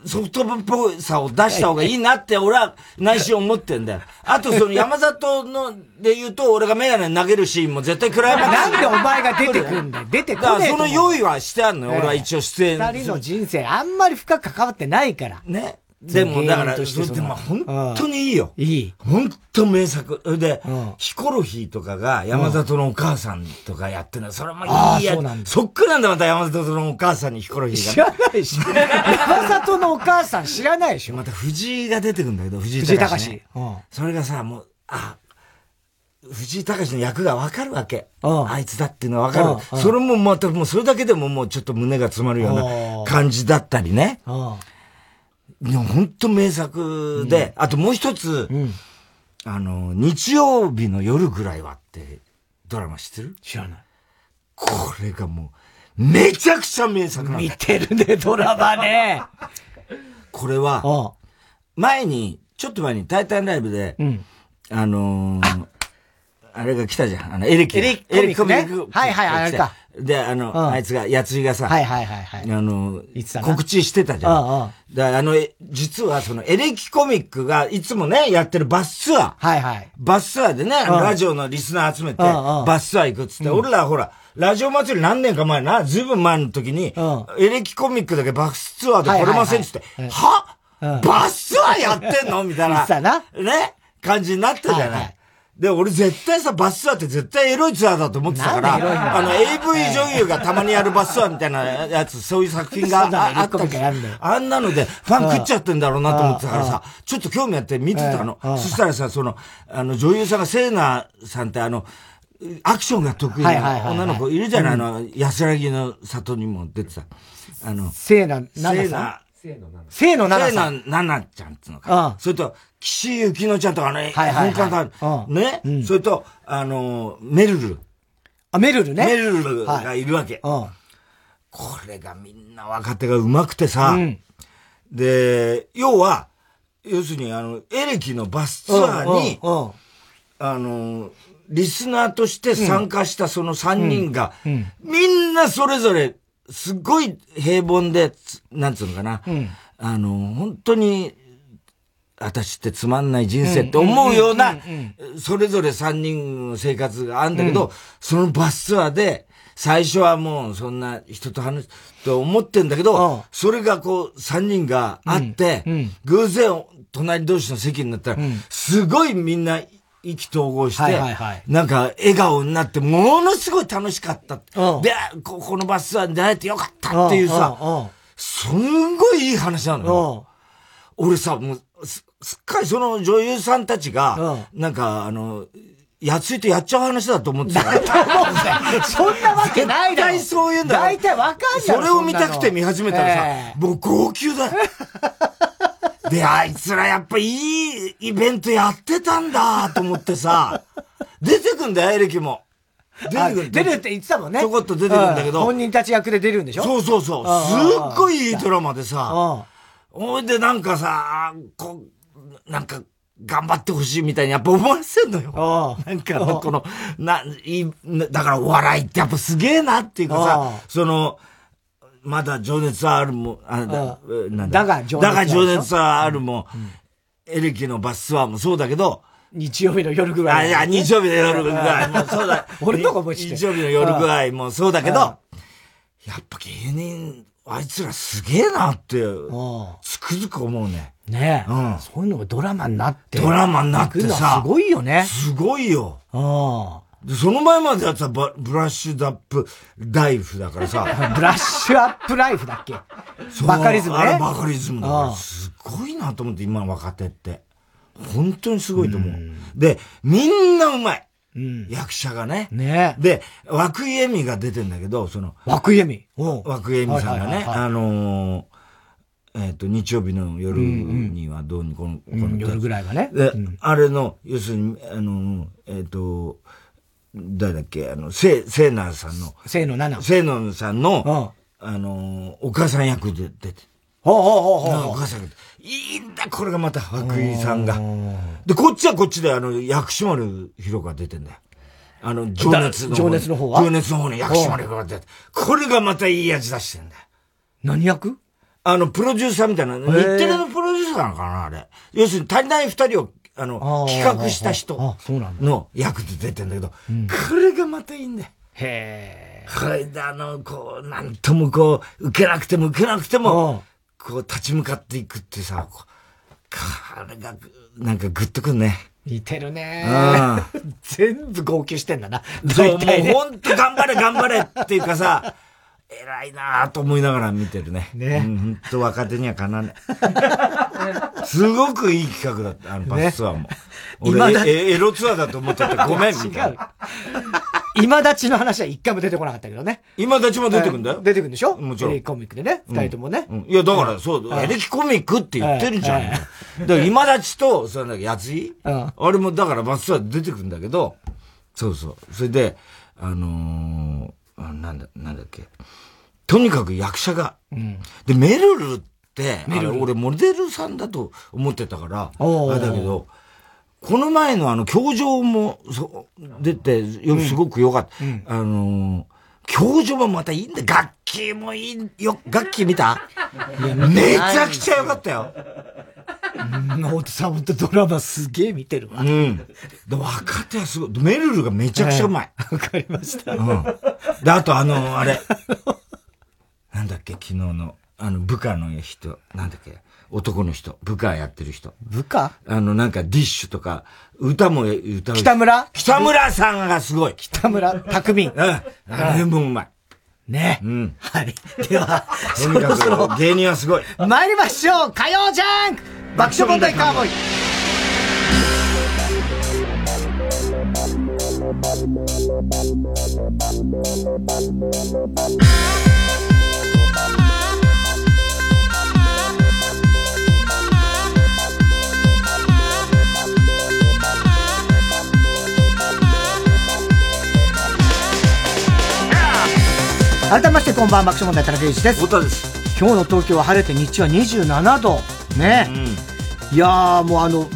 ソフト部っぽさを出した方がいいなって俺は内心思ってんだよ。あとその山里ので言うと俺がメガネ投げるシーンも絶対暗いマなんでお前が出てくんだよ。出てこない。その用意はしてあんのよ。俺は一応出演。二人の人生あんまり深く関わってないから。ね。でも、だから、それでも本当にいいよ。いい。本当名作。で、ヒコロヒーとかが山里のお母さんとかやってるの、それもいいや。そっくりなんだ、また山里のお母さんにヒコロヒーが。知らないし。山里のお母さん知らないでしょ。また藤井が出てくるんだけど、藤井隆。それがさ、もう、あ、藤井隆の役がわかるわけ。あいつだっていうのはわかる。それもまた、もうそれだけでももうちょっと胸が詰まるような感じだったりね。いや、本当名作で、うん、あともう一つ、うん、あの、日曜日の夜ぐらいはってドラマ知ってる？知らない。これがもう、めちゃくちゃ名作なの。見てるね、ドラマね。これは、前に、ちょっと前にタイタンライブで、うん、あのー、あれが来たじゃん。あの、エレキ。エレキエレキコミック。はいはい、あれか。で、あの、うん、あいつが、やついがさ、はいはいはい、はい。あの、告知してたじゃん。うんうん、だあの、実はその、エレキコミックがいつもね、やってるバスツアー。はいはい。バスツアーでね、ラジオのリスナー集めて、バスツアー行くっつって、俺らほら、ラジオ祭り何年か前な、ずいぶん前の時に、エレキコミックだけバスツアーで来れませんっつって、はバスツアーやってんの？みたいな。ね？感じになったじゃない。で、俺絶対さ、バスツアーって絶対エロいツアーだと思ってたから、あの、AV 女優がたまにやるバスツアーみたいなやつ、そういう作品があ ったあんなので、ファン食っちゃってんだろうなと思ってたからさ、ちょっと興味あって見てたの。そしたらさ、その、あの、女優さんがセーナさんってあの、アクションが得意な女の子いるじゃない、あの、安らぎの里にも出てた。あの、セーナ、セーナ、せいのなな。せいのななちゃんっつうのか。それと、岸ゆきのちゃんとかね、はいはいはい、ね、それと、あの、メルル。あ、メルルね。メルルがいるわけ。これがみんな若手が上手くてさ、で、要は、要するに、あの、エレキのバスツアーに、あの、リスナーとして参加したその3人が、みんなそれぞれすっごい平凡で、なんつうのかな。うん、あの、本当に、私ってつまんない人生って思うような、それぞれ3人の生活があるんだけど、うん、そのバスツアーで、最初はもうそんな人と話と思ってんだけど、それがこう3人があって、偶然隣同士の席になったら、すごいみんな意気投合して、はいはいはい、なんか笑顔になって、ものすごい楽しかった。で、ここのバスツアーに出会えてよかったっていうさ、すんごいいい話なのよ。俺さ、もうす、すっかりその女優さんたちが、なんか、あの、やついてやっちゃう話だと思ってた。そんなわけないだろ。大体そういうんだ大体わかんない。それを見たくて見始めたらさ、もう号泣だよ。で、あいつらやっぱいいイベントやってたんだと思ってさ、出てくんだよ、エレキも。出てくる。出るって言ってたもんね。ちょこっと出てくるんだけど。本人たち役で出るんでしょ？そうそうそう。すっごいいいドラマでさ、ほいでなんかさ、こなんか、頑張ってほしいみたいにやっぱ思わせんのよ。なんかこの、な、いだからお笑いってやっぱすげえなっていうかさ、その、まだ情熱はあるも、あだなんだ。だが情熱だが情熱はあるも、エレキのバスツアーもそうだけど、日曜日の夜ぐらい。あ、いや、日曜日の夜ぐらいもそうだ。俺とかも日曜日の夜ぐらいもそうだけど、やっぱ芸人、あいつらすげえなって、つくづく思うね。ねえ。うん。そういうのがドラマになって。ドラマになってさ。すごいよね。すごいよ。うん。で、その前までやったブブラッシュアップライフだからさ。ブラッシュアップライフだっけ？バカリズムね。あれバカリズムだから、すごいなと思って、今の若手って。本当にすごいと思う。うで、みんなうまい。うん、役者がね。ねで、涌井絵美が出てんだけど、その。涌井絵美涌井絵美さんがね、あのー、えっ、ー、と、日曜日の夜にはどうにこの、うんうん、この夜ぐらいはね。で、うん、あれの、要するに、あのー、えっ、ー、と、誰だっけ、あの、せ、せいなさんの。せいのなな。せいのさんの、あの、お母さん役で出て。ほうほうほうほう。お母さん役。いいんだ、これがまた、白井さんが。で、こっちはこっちで、あの、薬師丸ひろが出てんだよ。あの、情熱の情熱の方は？情熱の方に薬師丸ひろが出て。これがまたいい味出してんだよ。何役？あの、プロデューサーみたいな、日テレのプロデューサーなのかな、あれ。要するに足りない二人をあの、企画した人の役で出てんだけど、これがまたいいんだよ。へえ。これであの、こう、なんともこう、受けなくても受けなくても、こう立ち向かっていくってさ、これが、なんかグッとくんね。似てるね。全部号泣してんだな。そう、もうほんと頑張れ頑張れっていうかさ、偉いなと思いながら見てるね。ね。うん、ほんと若手にはかなわない。すごくいい企画だった、あのバスツアーも。ね、俺エ、エロツアーだと思っちゃってごめん、みたいな。今立ちの話は一回も出てこなかったけどね。今立ちも出てくんだよ。出てくんでしょ？もちろん。エレキコミックでね。二人ともね。いや、だからそう、エレキコミックって言ってるじゃん。だから今立ちと、そのやつい？あれもだからバスツアー出てくるんだけど、そうそう。それで、あのー、なんだ、なんだっけ。とにかく役者が。うん、で、メルルって、あれ俺モデルさんだと思ってたから、あれだけど、この前のあの、教場も、そ出て、よ、すごく良かった。うん、あの教場もまたいいんだ。楽器もいいよ。楽器見た？めちゃくちゃ良かったよ。うん、大田さん本当ドラマすげえ見てるわ。うん。で、若手はすごい。メルルがめちゃくちゃうまい。わ、かりました。うん。で、あとあの、あれ。なんだっけ、昨日の、あの、部下の人、なんだっけ。男の人、部下やってる人。部下？あの、なんかディッシュとか、歌も歌う。北村？北村さんがすごい。北村？匠？うん。あれもうまい。ね。うん。はい。では、そろそろ芸人はすごい。参りましょう火曜ジャンク爆笑問題カーボーイ。改めましてこんばんは爆笑問題田中裕二です。太田です。今日の東京は晴れて日中は27度ね、うん、いやもうあの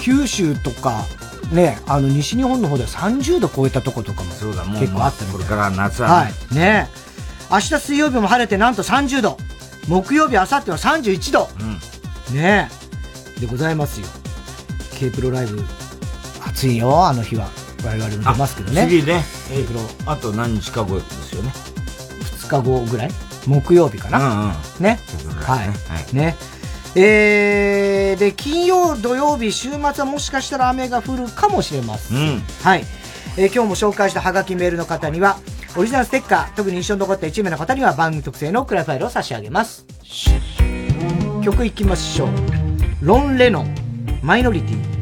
九州とかねあの西日本の方では30度超えたとことかも結構あったみこれから夏はね,、はい、ね。明日水曜日も晴れてなんと30度。木曜日明後日は31度、うん、ね。でございますよ。K プロライブ暑いよあの日は。我々も出ますけどね。次ね、えー、あと何日か後ですよね。2日後ぐらい木曜日かな。ね。はい。はい、ね。えー、で、金曜、土曜日、週末はもしかしたら雨が降るかもしれません、はい。えー、今日も紹介したハガキメールの方には、オリジナルステッカー、特に印象に残った1名の方には番組特製のクラファイルを差し上げます。曲いきましょう。ロン・レノン、マイノリティ。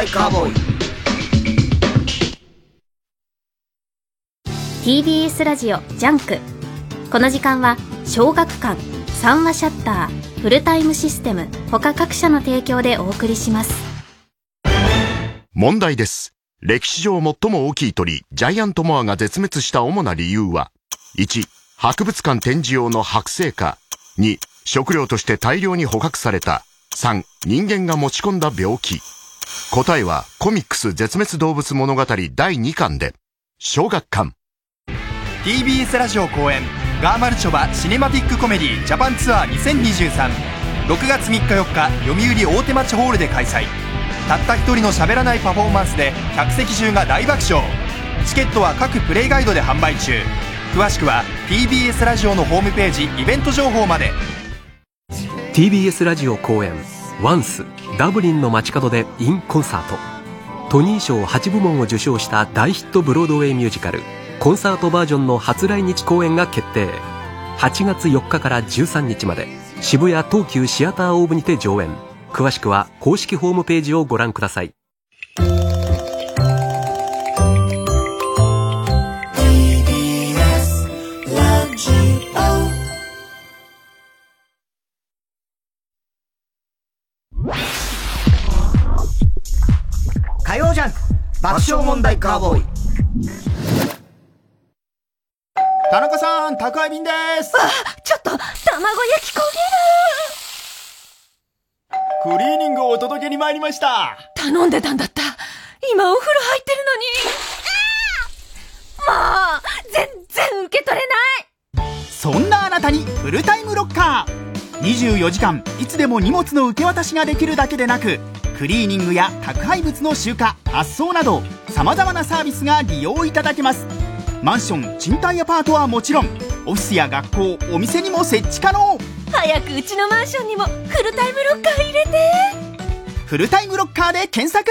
爆笑問題カーボーイ TBS ラジオジャンクこの時間は小学館三和シャッターフルタイムシステム他各社の提供でお送りします。問題です。歴史上最も大きい鳥ジャイアントモアが絶滅した主な理由は1博物館展示用の剥製化2食料として大量に捕獲された3人間が持ち込んだ病気答えはコミックス絶滅動物物語第2巻で。小学館。TBS ラジオ公演。ガーマルチョバシネマティックコメディジャパンツアー20236月3日4日読売大手町ホールで開催。たった一人の喋らないパフォーマンスで客席中が大爆笑。チケットは各プレイガイドで販売中。詳しくは TBS ラジオのホームページイベント情報まで。TBS ラジオ公演「ワンスダブリンの街角で in コンサート」トニー賞8部門を受賞した大ヒットブロードウェイミュージカルコンサートバージョンの初来日公演が決定。8月4日から13日まで渋谷東急シアターオーブにて上演。詳しくは公式ホームページをご覧ください。爆笑問題カーボーイ。田中さん宅配便です。あちょっと卵焼き焦げる。クリーニングをお届けに参りました。頼んでたんだった。今お風呂入ってるのに。もう全然受け取れない。そんなあなたにフルタイムロッカー24時間いつでも荷物の受け渡しができるだけでなくクリーニングや宅配物の集荷発送などさまざまなサービスが利用いただけます。マンション賃貸アパートはもちろんオフィスや学校お店にも設置可能。早くうちのマンションにもフルタイムロッカー入れて。フルタイムロッカーで検索。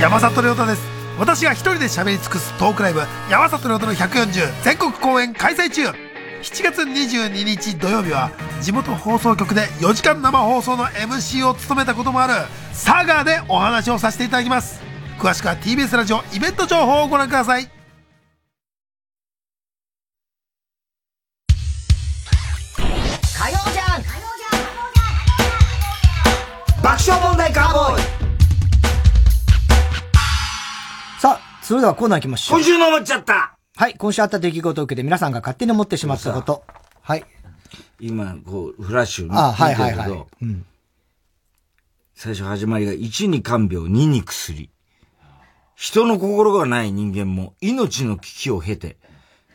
山里亮太です。私が一人で喋り尽くすトークライブ山里亮太の140全国公演開催中7月22日土曜日は地元放送局で4時間生放送の MC を務めたこともある佐賀でお話をさせていただきます。詳しくは TBS ラジオイベント情報をご覧ください。火曜じゃん。爆笑問題カーボーイ。さあ、それではコーナー行きましょう。今週の思っちゃったはい、今週あった出来事を受けて皆さんが勝手に思ってしまったこと。はい。今、こう、フラッシュあはいはいはい。うん。最初始まりが1に看病、2に薬。人の心がない人間も命の危機を経て、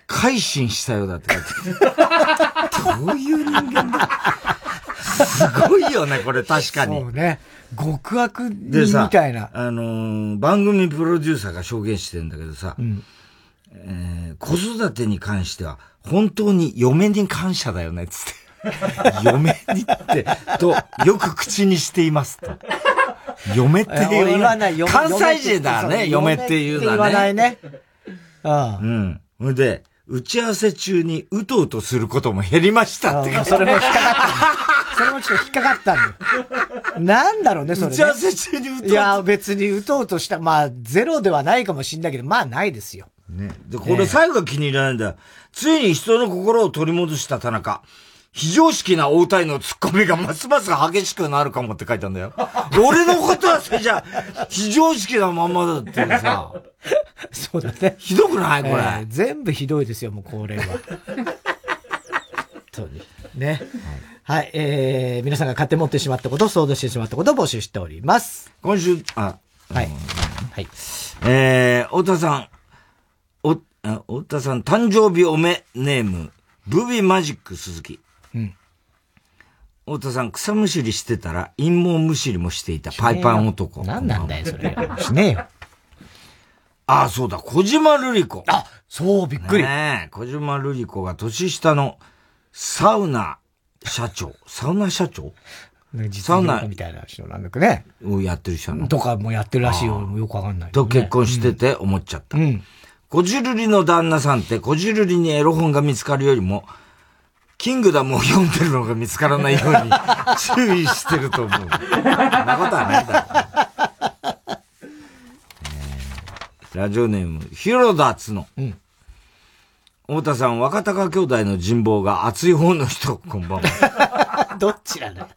改心したようだって書いてある。どういう人間だ？すごいよね、これ確かに。そうね。極悪みたいな。あのー番組プロデューサーが証言してんだけどさ、うん。えー子育てに関しては、本当に嫁に感謝だよね、つって。嫁にって、と、よく口にしていますと。嫁って言言わない。嫁関西人だね、嫁っていうのはね。言わないね。あうん。ほんで、打ち合わせ中にうとうとすることも減りましたってあ。それも引っかかったんだ。それもちょっと引っかかったんだよ。なんだろうね、それ、ね。打ち合わせ中にうとうといや、別にうとうとした。まあ、ゼロではないかもしんないけど、まあ、ないですよ。ね。で、これ最後が気に入らないんだよ。ついに人の心を取り戻した田中。非常識な大体のツッコミがますます激しくなるかもって書いたんだよ。俺のことはそれじゃ、非常識なまんまだってさ。そうだね。ひどくない？これ、えー全部ひどいですよ、もうこれは。そうです。ね。はい、えー、皆さんが勝手に持ってしまったこと、想像してしまったことを募集しております。今週、あ、はい。はい。えー、太田さん、お、あ太田さん、誕生日おめネーム、ブビマジック鈴木。うん。太田さん、草むしりしてたら、陰謀むしりもしていたパイパン男。何なんだよ、それ。しねえよ。ああ、そうだ、小島瑠璃子。あ、そう、びっくり。ねえ、小島瑠璃子が年下のサウナ社長。サウナ社長？サウナみたいな人なんだけどね。をやってる人なの。とかもやってるらしいよ。よくわかんない、と結婚してて思っちゃった。うん。こじるりの旦那さんって、こじるりにエロ本が見つかるよりも、キングダムを読んでるのが見つからないように 注意してると思う。そんなことはないだろ、えー、ラジオネーム、ヒロダツノ。うん。太田さん、若隆兄弟の人望が熱い方の人、こんばんは。どっちなの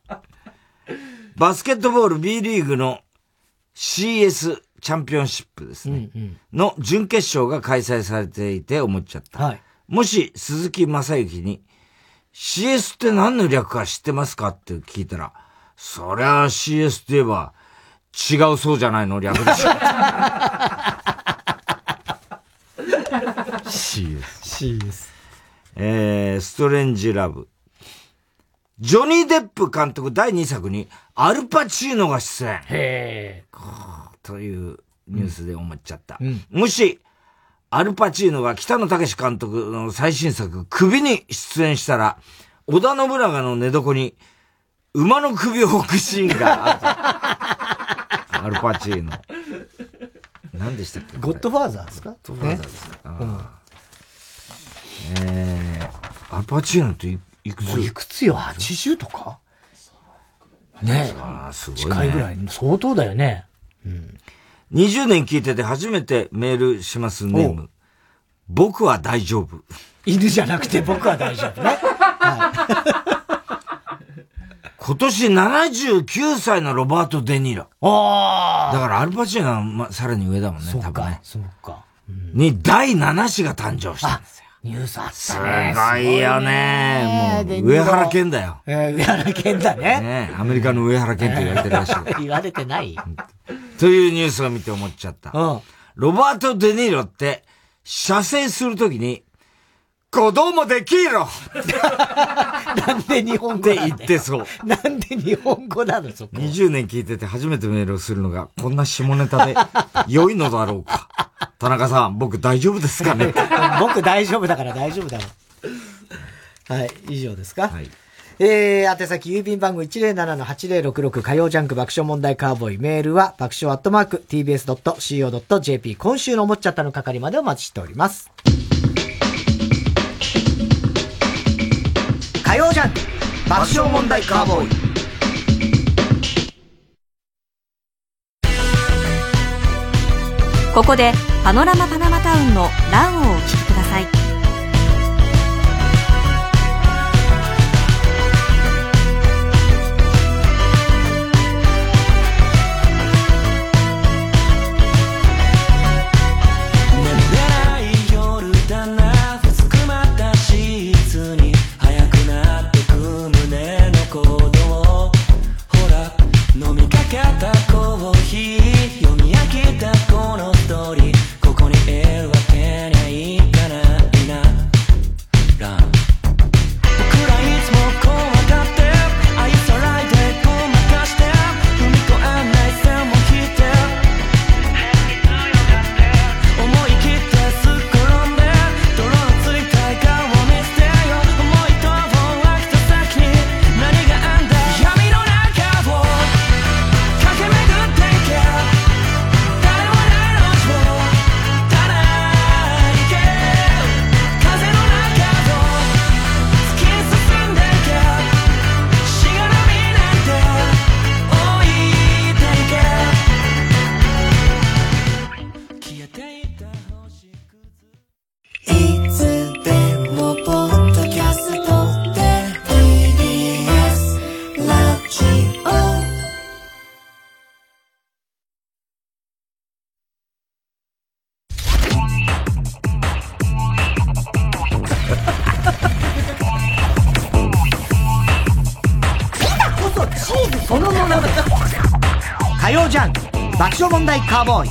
バスケットボール B リーグの CS チャンピオンシップですね。うんうん、の準決勝が開催されていて思っちゃった。はい、もし鈴木正幸に CS って何の略か知ってますかって聞いたら、そりゃ CS って言えば違うそうじゃないの略でしょ。CS。CS。えー、ストレンジラブ。ジョニー・デップ監督第2作にアルパチーノが出演。へというニュースで思っちゃった。うん、もし、アルパチーノが北野武監督の最新作、首に出演したら、織田信長の寝床に馬の首を置くシーンがあった。アルパチーノ。何でしたっけゴッドファーザーですか？ゴッドファーザーですか、ね、えー、アルパチーノっていくつ？いくつよ ?80 とか？ねえ。近いぐらい。相当だよね。うん。20年聞いてて初めてメールしますネーム。僕は大丈夫。犬じゃなくて僕は大丈夫ね。はい、今年79歳のロバート・デ・ニーロ。ああ。だからアルパチーノは、ま、さらに上だもんね、多分ね。そうか。うん、に第7子が誕生したんですよ。ニュースあったね。すごいよね。もう、上原健だよ。えー、上原健だね。ねアメリカの上原健って言われてるらしい。言われてないというニュースを見て思っちゃった。うん。ロバート・デ・ニーロって、射精するときに、子供できろなんで日本語で言ってそう。なんで日本語なのそこ。20年聞いてて初めてメールをするのが、こんな下ネタで 良いのだろうか。田中さん、僕大丈夫ですかね？僕大丈夫だから大丈夫だろう。はい、以上ですか？はい。えー、宛先郵便番号107-8066火曜ジャンク爆笑問題カーボーイメールは爆笑アットマーク tbs.co.jp 今週の思っちゃったの係までお待ちしております。火曜ジャンク爆笑問題カーボーイ。ここでパノラマパナマタウンのランをお聞きください。カーボーイ。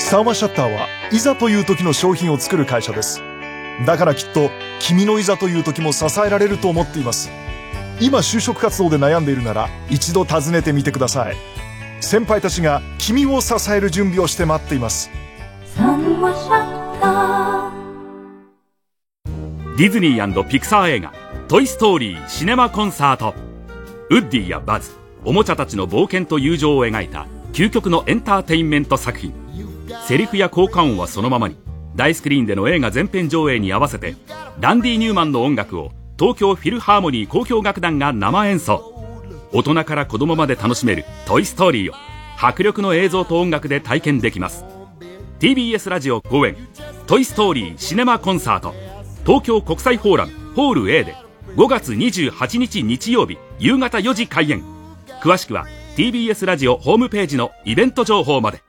サーマシャッターはいざという時の商品を作る会社です。だからきっと君のいざという時も支えられると思っています。今就職活動で悩んでいるなら一度訪ねてみてください。先輩たちが君を支える準備をして待っています。ディズニーピクサー映画トイ・ストーリー・シネマ・コンサート。ウッディやバズおもちゃたちの冒険と友情を描いた究極のエンターテインメント作品。セリフや効果音はそのままに大スクリーンでの映画全編上映に合わせてランディ・ニューマンの音楽を東京フィルハーモニー交響楽団が生演奏。大人から子供まで楽しめる「トイ・ストーリー」を迫力の映像と音楽で体験できます。TBS ラジオ公演「トイ・ストーリーシネマコンサート」東京国際フォーラムホール A で5月28日日曜日夕方4時開演。詳しくは TBS ラジオホームページのイベント情報まで。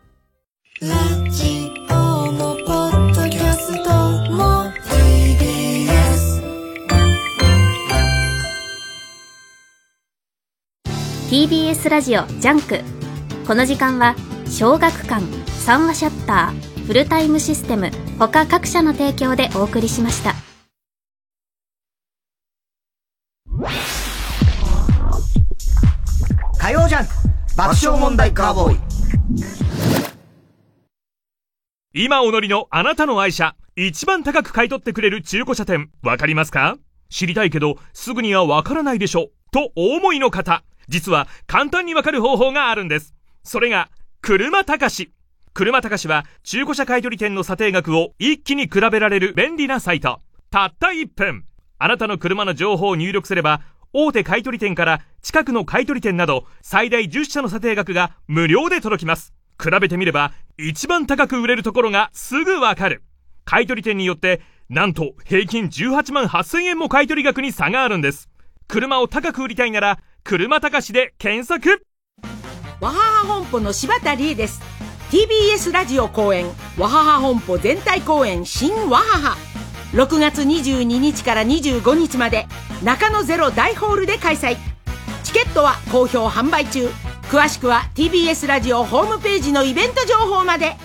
TBS ラジオジャンク。この時間は小学館三話シャッターフルタイムシステム他各社の提供でお送りしました火曜ジャンク爆笑問題カーボーイ今お乗りのあなたの愛車、一番高く買い取ってくれる中古車店、わかりますか？知りたいけど、すぐにはわからないでしょ。とお思いの方、実は簡単にわかる方法があるんです。それが、車高し。車高しは中古車買取店の査定額を一気に比べられる便利なサイト。たった1分。あなたの車の情報を入力すれば、大手買取店から近くの買取店など最大10社の査定額が無料で届きます。比べてみれば一番高く売れるところがすぐわかる。買取店によってなんと平均18万8000円も買取額に差があるんです。車を高く売りたいなら車高しで検索わはは本舗の柴田理恵です TBS ラジオ公演わはは本舗全体公演新わはは6月22日から25日まで中野ゼロ大ホールで開催。チケットは好評販売中。詳しくは TBS ラジオホームページのイベント情報まで。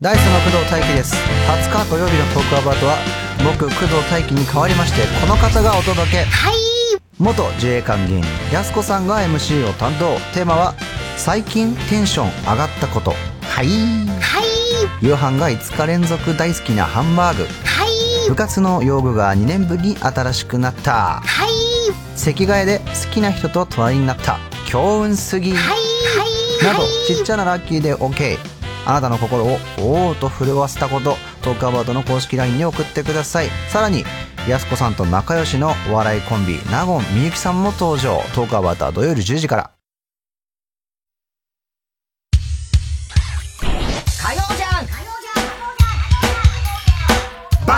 ダイスの工藤大輝です。20日土曜日のトークアバートは僕工藤大輝に代わりましてこの方がお届け。はい。元自衛官芸人やすこさんが MC を担当。テーマは最近テンション上がったこと。はい。はい。夕飯が5日連続大好きなハンバーグ。はい。部活の用具が2年ぶりに新しくなった。はい。席替えで好きな人と隣になった。強運すぎ。はい。などちっちゃなラッキーで OK あなたの心をおおと震わせたこと。トークアバートの公式 LINE に送ってください。さらにやすこさんと仲良しのお笑いコンビ納言みゆきさんも登場。トークアバートは土曜日10時から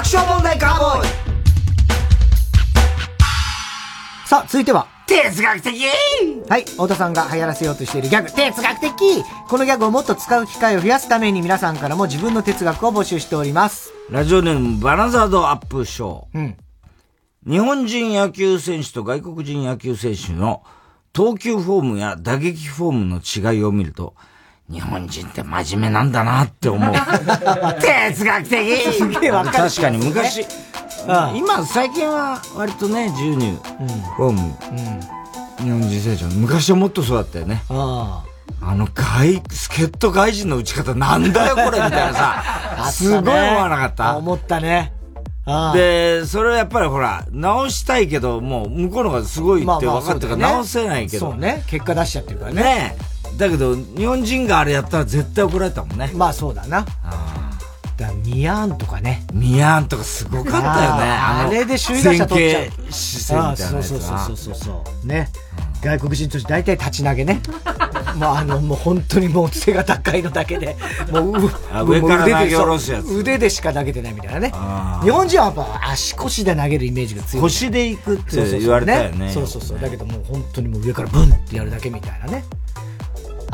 爆笑問題カーボーイさあ、続いては、哲学的はい、太田さんが流行らせようとしているギャグ、哲学的このギャグをもっと使う機会を増やすために皆さんからも自分の哲学を募集しております。ラジオネームバナザードアップショー。うん。日本人野球選手と外国人野球選手の投球フォームや打撃フォームの違いを見ると、日本人って真面目なんだなって思う。哲学的。すげえわかる。確かに昔、今最近は割とね、自由にフォーム、日本人選手は昔はもっとそうだったよね。ああ。の外、助っ人外人の打ち方なんだよこれみたいなさ、すごい思わなかった。思ったね。ああ。で、それはやっぱりほら、直したいけど、もう向こうの方がすごいって分かってるから直せないけど。そうね。結果出しちゃってるからね。ねだけど、日本人があれやったら絶対怒られたもんね。まあそうだな。だミヤーンとかね。ミヤーンとかすごかったよね。あれで首位打者取っちゃう。そうそうそうそうそう。ね。外国人として大体立ち投げね。もうあの、もう本当にもう背が高いのだけで、もう上から投げ下ろすやつ腕でしか投げてないみたいなね。日本人はやっぱ足腰で投げるイメージが強い。腰で行くって言われたよねそうそうそう。だけどもう本当にもう上からブンってやるだけみたいなね。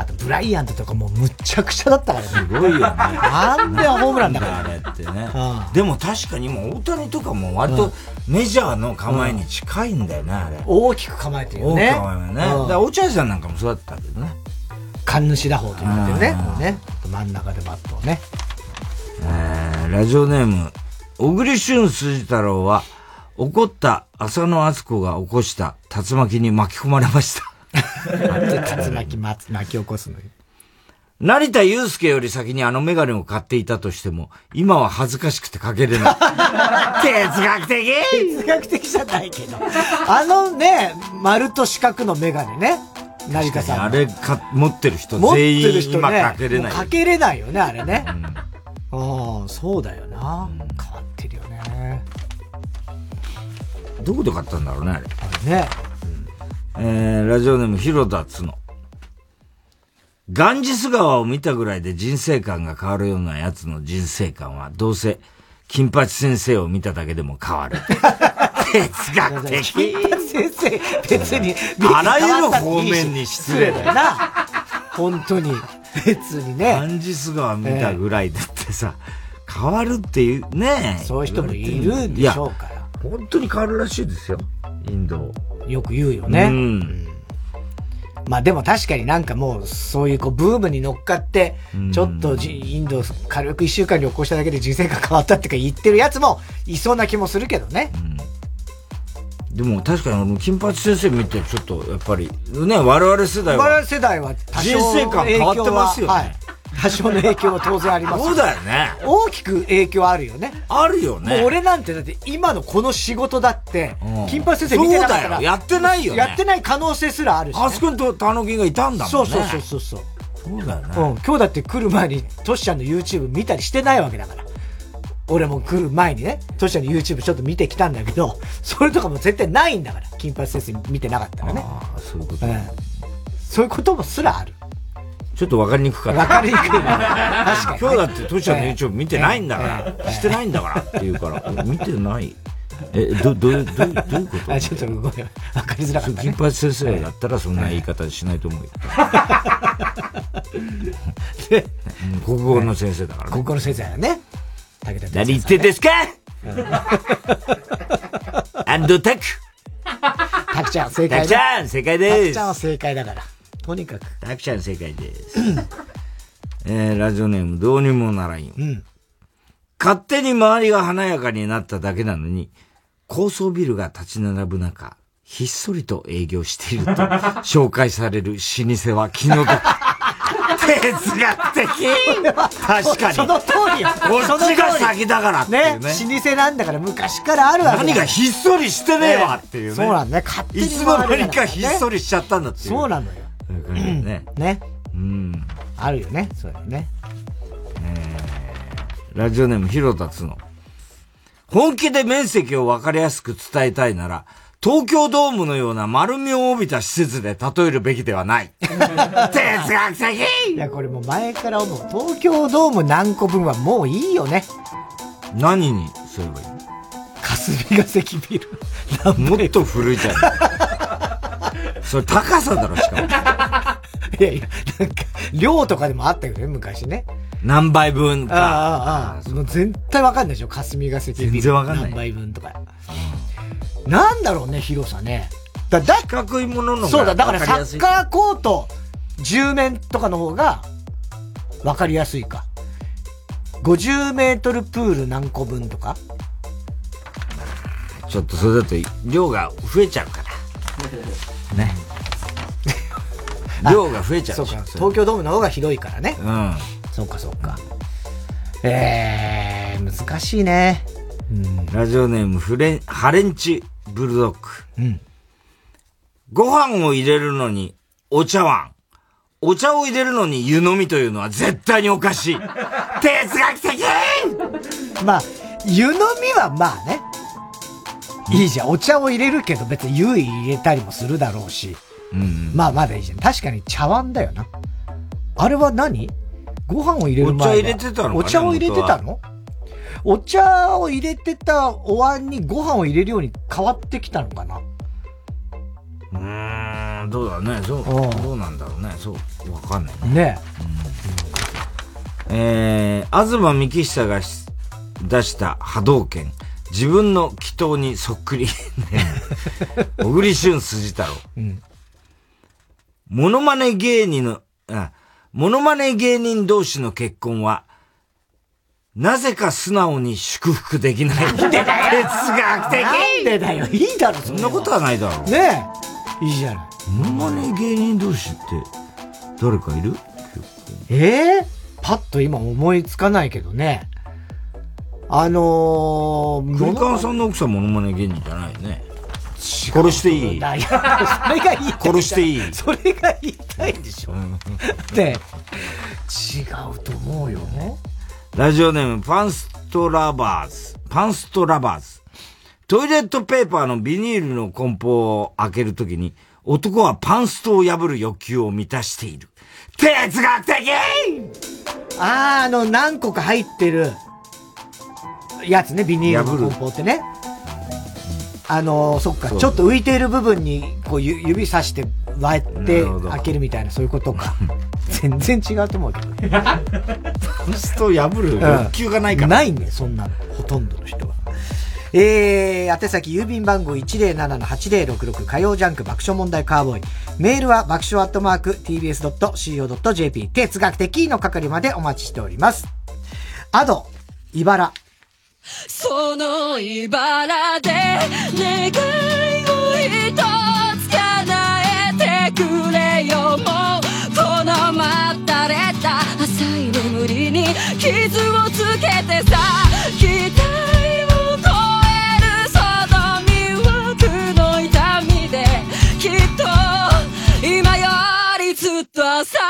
あとブライアントとかもうむっちゃくちゃだったからね。すごいよね。なんでホームランだから。あれってね。でも確かにもう大谷とかも割とメジャーの構えに近いんだよね、あれ。大きく構えてるよね。大きく構えるね。だから落合さんなんかもそうだったけどね。神主打法と言ってるね。こうね。真ん中でバットをね。えーラジオネーム、小栗旬筋太郎は、怒った浅野敦子が起こした竜巻に巻き込まれました。竜巻巻き巻き起こすのよ。成田祐介より先にあのメガネを買っていたとしても、今は恥ずかしくてかけれない。哲学的？哲学的じゃないけど。あのね、丸と四角のメガネね。成田さん。あれか、持ってる人全員る人ね。今かけれない。かけれないよね、あれね。ああ、そうだよな。変わってるよね。どこで買ったんだろうね、あれ。ね。えー、ラジオネーム、広田つの。ガンジス川を見たぐらいで人生観が変わるようなやつの人生観は、どうせ、金八先生を見ただけでも変わる。哲学的。金八先生、別に。あらゆる方面に失礼だよな。本当に。別にね。ガンジス川見たぐらいでってさ、変わるっていうね。そういう人もいるんでしょうから。本当に変わるらしいですよ。インド。よく言うよね。うん。まあでも確かになんかもう、そういうこう、ブームに乗っかって、ちょっとじインド軽く一週間旅行しただけで人生が変わったってか言ってるやつもいそうな気もするけどね。でも確かにあの、金八先生見てちょっと、やっぱり、ね、我々世代は。我々世代は人生観変わってますよね。はい。多少の影響は当然ありますそうだよね。大きく影響あるよね。あるよね。もう俺なんてだって今のこの仕事だってうん、金八先生見てなかったら。そうだよやってないよねやってない可能性すらあるし、ね。あそこにと、たのきがいたんだもんね。そうそうそうそうそう。そうだよね。うん。今日だって来る前に、トシちゃんの YouTube 見たりしてないわけだから。俺も来る前にね、トシちゃんの YouTube ちょっと見てきたんだけど、それとかも絶対ないんだから。金八先生見てなかったらね。ああ、そういうこと、うん。そういうこともすらある。ちょっとわかりにくかった。わかりにくいね。確かに。今日だって、トシちゃんのええ YouTube 見てないんだから、してないんだからって言うから、見てない。え、ど、どどどういうこと？あ、ちょっとごめん。わかりづらかった、ね。金八先生だったらそんな言い方しないと思うよ。うん国語の先生だからね。国語の先生だよね。武田何言ってんですか？アンドタクタクちゃん正解タクちゃん正解ですタクちゃんは正解だから。とにかく。タクちゃん正解です。えー、ラジオネームどうにもならんよ。うん。勝手に周りが華やかになっただけなのに、高層ビルが立ち並ぶ中、ひっそりと営業していると 紹介される老舗は気の毒。哲学的確かに。その通りよ。こっちが先だからってね。ね。老舗なんだから昔からあるわけだ何がひっそりしてねえわっていうね。そうなんだね。勝手にいつの間にかひっそりしちゃったんだっていう。そうなのよ。そういう感じだね。ね。うん。あるよね。そういうのね。ラジオネーム広田つの。本気で面積を分かりやすく伝えたいなら、東京ドームのような丸みを帯びた施設で例えるべきではない。哲学的いや、これもう前から思う。東京ドーム何個分はもういいよね。何にすればいい？霞ヶ関ビル。もっと古いじゃん。それ高さだろ、しかも。いやいや、なんか、量とかでもあったよね、昔ね。何倍分か。ああ、ああ、もう絶対わかんないでしょ、霞ヶ関。全然わかんない何倍分とか。なんだろうね、広さね。だ、だ、四角いもののそうだ、だからサわりやすいッカーコート10面とかの方がわかりやすいか。50メートルプール何個分とかちょっとそれだと量が増えちゃうから。ね。量が増えちゃうそうか、東京ドームの方が広いからね。うん。そうか、そうか。えー、難しいね。ラジオネームフレン、ハレンチブルドッグ。うん。ご飯を入れるのにお茶碗。お茶を入れるのに湯飲みというのは絶対におかしい。哲学的まあ、湯飲みはまあね。いいじゃん。お茶を入れるけど別に湯入れたりもするだろうし。うん。まあまだいいじゃん。確かに茶碗だよな。あれは何？ご飯を入れる前はお茶入れてたのお茶を入れてたの？お茶を入れてたお椀にご飯を入れるように変わってきたのかなうーん、どうだね。そう、どうなんだろうね。そう、わかんないね。ねえー、東幹久がし出した波動拳。自分の祈祷にそっくり。ね小栗旬筋太郎。うん。モノマネ芸人の、あ、モノマネ芸人同士の結婚は、なぜか素直に祝福できない。哲学的なんでだよ。いいだろ、そんなことはないだろう。ねえ。いいじゃない。モノマネ芸人同士って、誰かいる？ええパッと今思いつかないけどね。あのー、クリカンさんの奥さんモノマネ芸人じゃないよね。殺していい それが言いたい。殺していいそれが言いたいんでしょ。で、違うと思うよ。ラジオネーム、パンストラバーズ。パンストラバーズ。トイレットペーパーのビニールの梱包を開けるときに、男はパンストを破る欲求を満たしている。哲学的あー、あの、何個か入ってるやつね、ビニールの梱包ってね。あのそっか、そうちょっと浮いている部分に、こう、ゆ指さして割って開けるみたいな、そういうことか。全然違うと思うけどね。パンストを破る欲求がないからないね、そんなの。ほとんどの人は。えー、宛先郵便番号107-8066火曜ジャンク爆笑問題カーボーイ。メールは爆笑アットマーク tbs.co.jp 哲学的の係までお待ちしております。アド、茨。その茨で願いを一つ叶えてくれよ。もうこの待たれた。浅い眠りに傷をつけてさ期待を超えるその魅惑の痛みできっと今よりずっと朝が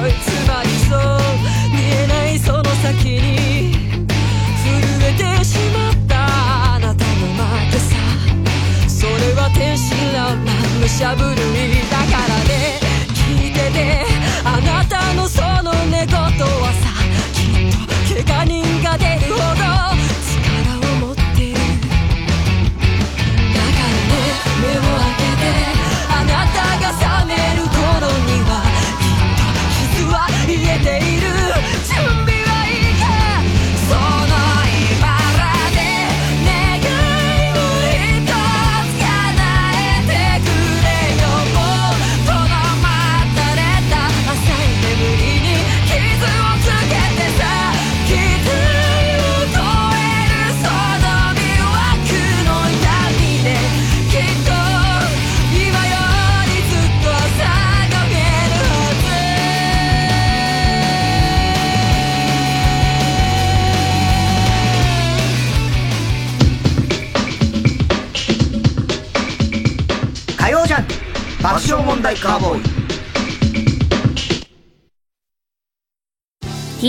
で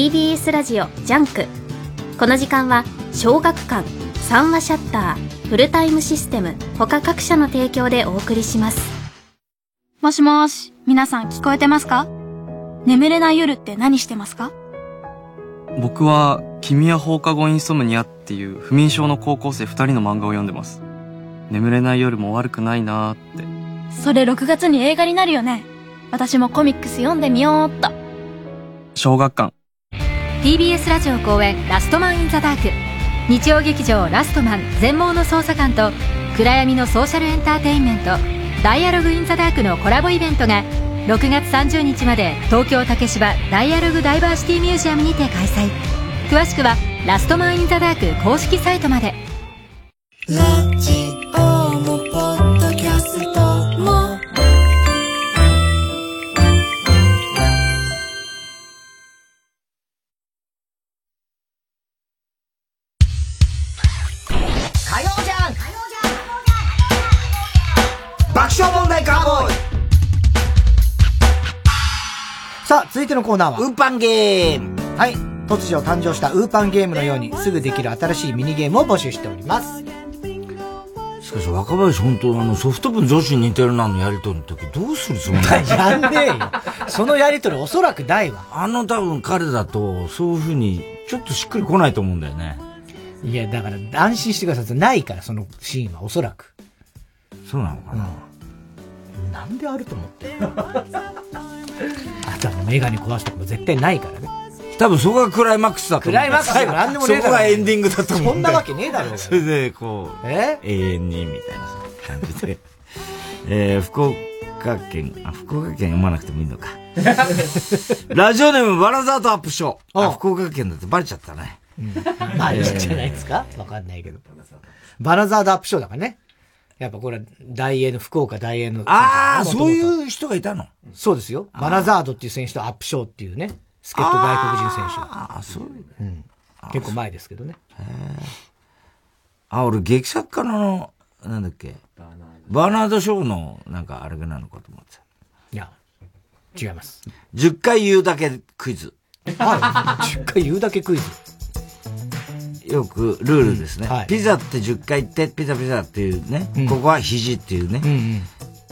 TBS ラジオジャンク。この時間は小学館三和シャッターフルタイムシステム他各社の提供でお送りします。もしもーし、皆さん聞こえてますか？眠れない夜って何してますか？僕は「君は放課後インソムニア」っていう不眠症の高校生2人の漫画を読んでます。眠れない夜も悪くないなーって。それ6月に映画になるよね。私もコミックス読んでみようっと。小学館 TBS ラジオ公演「ラストマン・イン・ザ・ダーク」日曜劇場「ラストマン全盲の捜査官」と暗闇のソーシャルエンターテインメント「ダイアログ・イン・ザ・ダーク」のコラボイベントが6月30日まで東京竹芝ダイアログダイバーシティミュージアムにて開催。詳しくはラストマン・イン・ザ・ダーク公式サイトまで。てのコーナーは、ウーパンゲームはい。突如誕生したウーパンゲームのようにすぐできる新しいミニゲームを募集しております。しかし若林本当あのソフト部女子に似てるなのやりとりの時どうするつもり やんねえよ。そのやりとりおそらくないわ。あの多分彼だとそういう風にちょっとしっくりこないと思うんだよね。いや、だから安心してください。ないから、そのシーンはおそらく。そうなのかな、なんであると思って。あとはメガネ壊すとかも絶対ないからね。多分そこがクライマックスだと思う。クライマックス最後なんでもねえだろそこがエンディングだと思うそんなわけねえだろそれで、こう、え？永遠に、みたいなさ感じで。えー、福岡県、あ、福岡県読まなくてもいいのか。ラジオネームバラザードアップショー。あ、福岡県だってバレちゃったね。まあ、いいんじゃないですか？わかんないけど。バラザードアップショーだからね。やっぱこれは大英の、福岡大英の。ああ、そうう。いう人がいたの？そうですよ。バラザードっていう選手とアップショーっていうね、助っ人外国人選手。ああ、そう。うん。結構前ですけどね。あ、俺劇作家の、なんだっけ？バーナード・ショーの、なんかあれがなのかと思ってた？いや、違います。10回言うだけクイズ。はい。10回言うだけクイズ。よくルールですね。うんはいピザって10回言って、ピザピザっていうね。うんここは肘っていうね。うん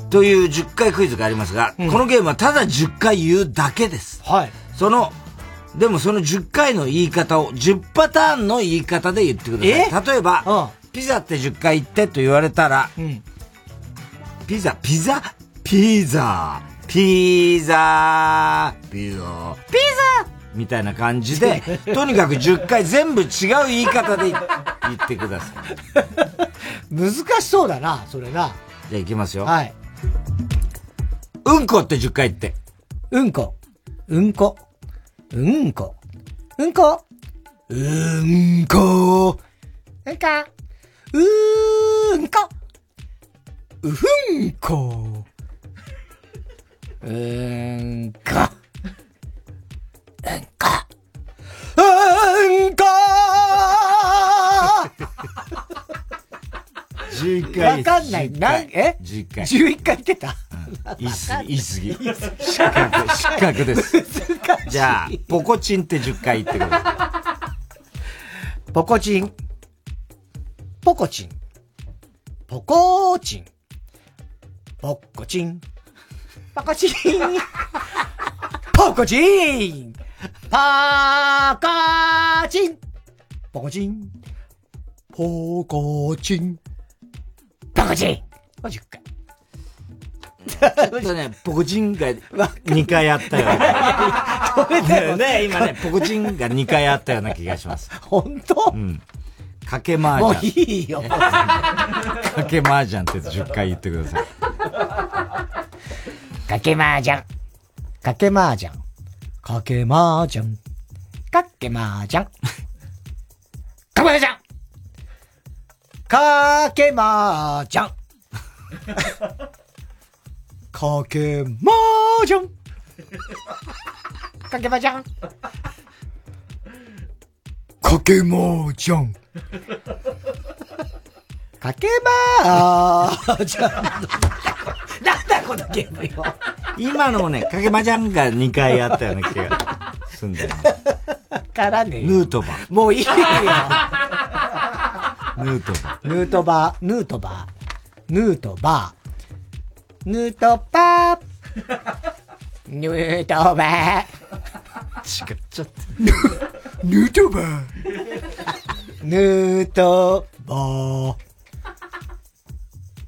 という10回クイズがありますが、うんこのゲームはただ10回言うだけです。はい。その、でもその10回の言い方を10パターンの言い方で言ってください。例えば、ピザって10回言ってと言われたら、うん。ピザ、ピザ、ピザ、ピザ、ピザ、ピザみたいな感じで、とにかく10回全部違う言い方で言言ってください。難しそうだな、それな。じゃあいきますよ。はい。うんこって10回言って。うんこ。うんこ。うんこ。うんこ。うんこ。うんか。うんこ。うふんこ。うんこ。うんこ。うんこ11回わかんない。なん、え ?11 回。11回言ってた？言い過ぎ、言い過ぎ。失格、失格です。じゃあ、ポコチンって10回言ってくださポコチン。ポコチン。ポコチン。ポコチン。ポコチン。ポコチン。ポコチン。ポコチン。ポコチン。ポコチン。10回。い。ちょっとね、ポコチンが2回あったような。ねね、今ね、ポコチンが2回あったような気がします。本当？うん。かけ麻もう雀。いいよ。かけ麻雀って10回言ってください。かけ麻雀。かけ麻雀。かけまーじゃん。かけまーじゃん。かけまーじゃんかけまーじゃん。かけまーじゃん。かけまーじゃん。かけまーじゃん。かけまーじゃん。なんだこのゲームよ。今のもね、かけ麻雀が2回あったような気がすんだよね。からねえヌートバー。もういいよ。ヌートバヌートバー、ヌートバー、ヌートバー、ヌートバー、ヌートバー。違っちゃって。ヌートバー。ヌートバー。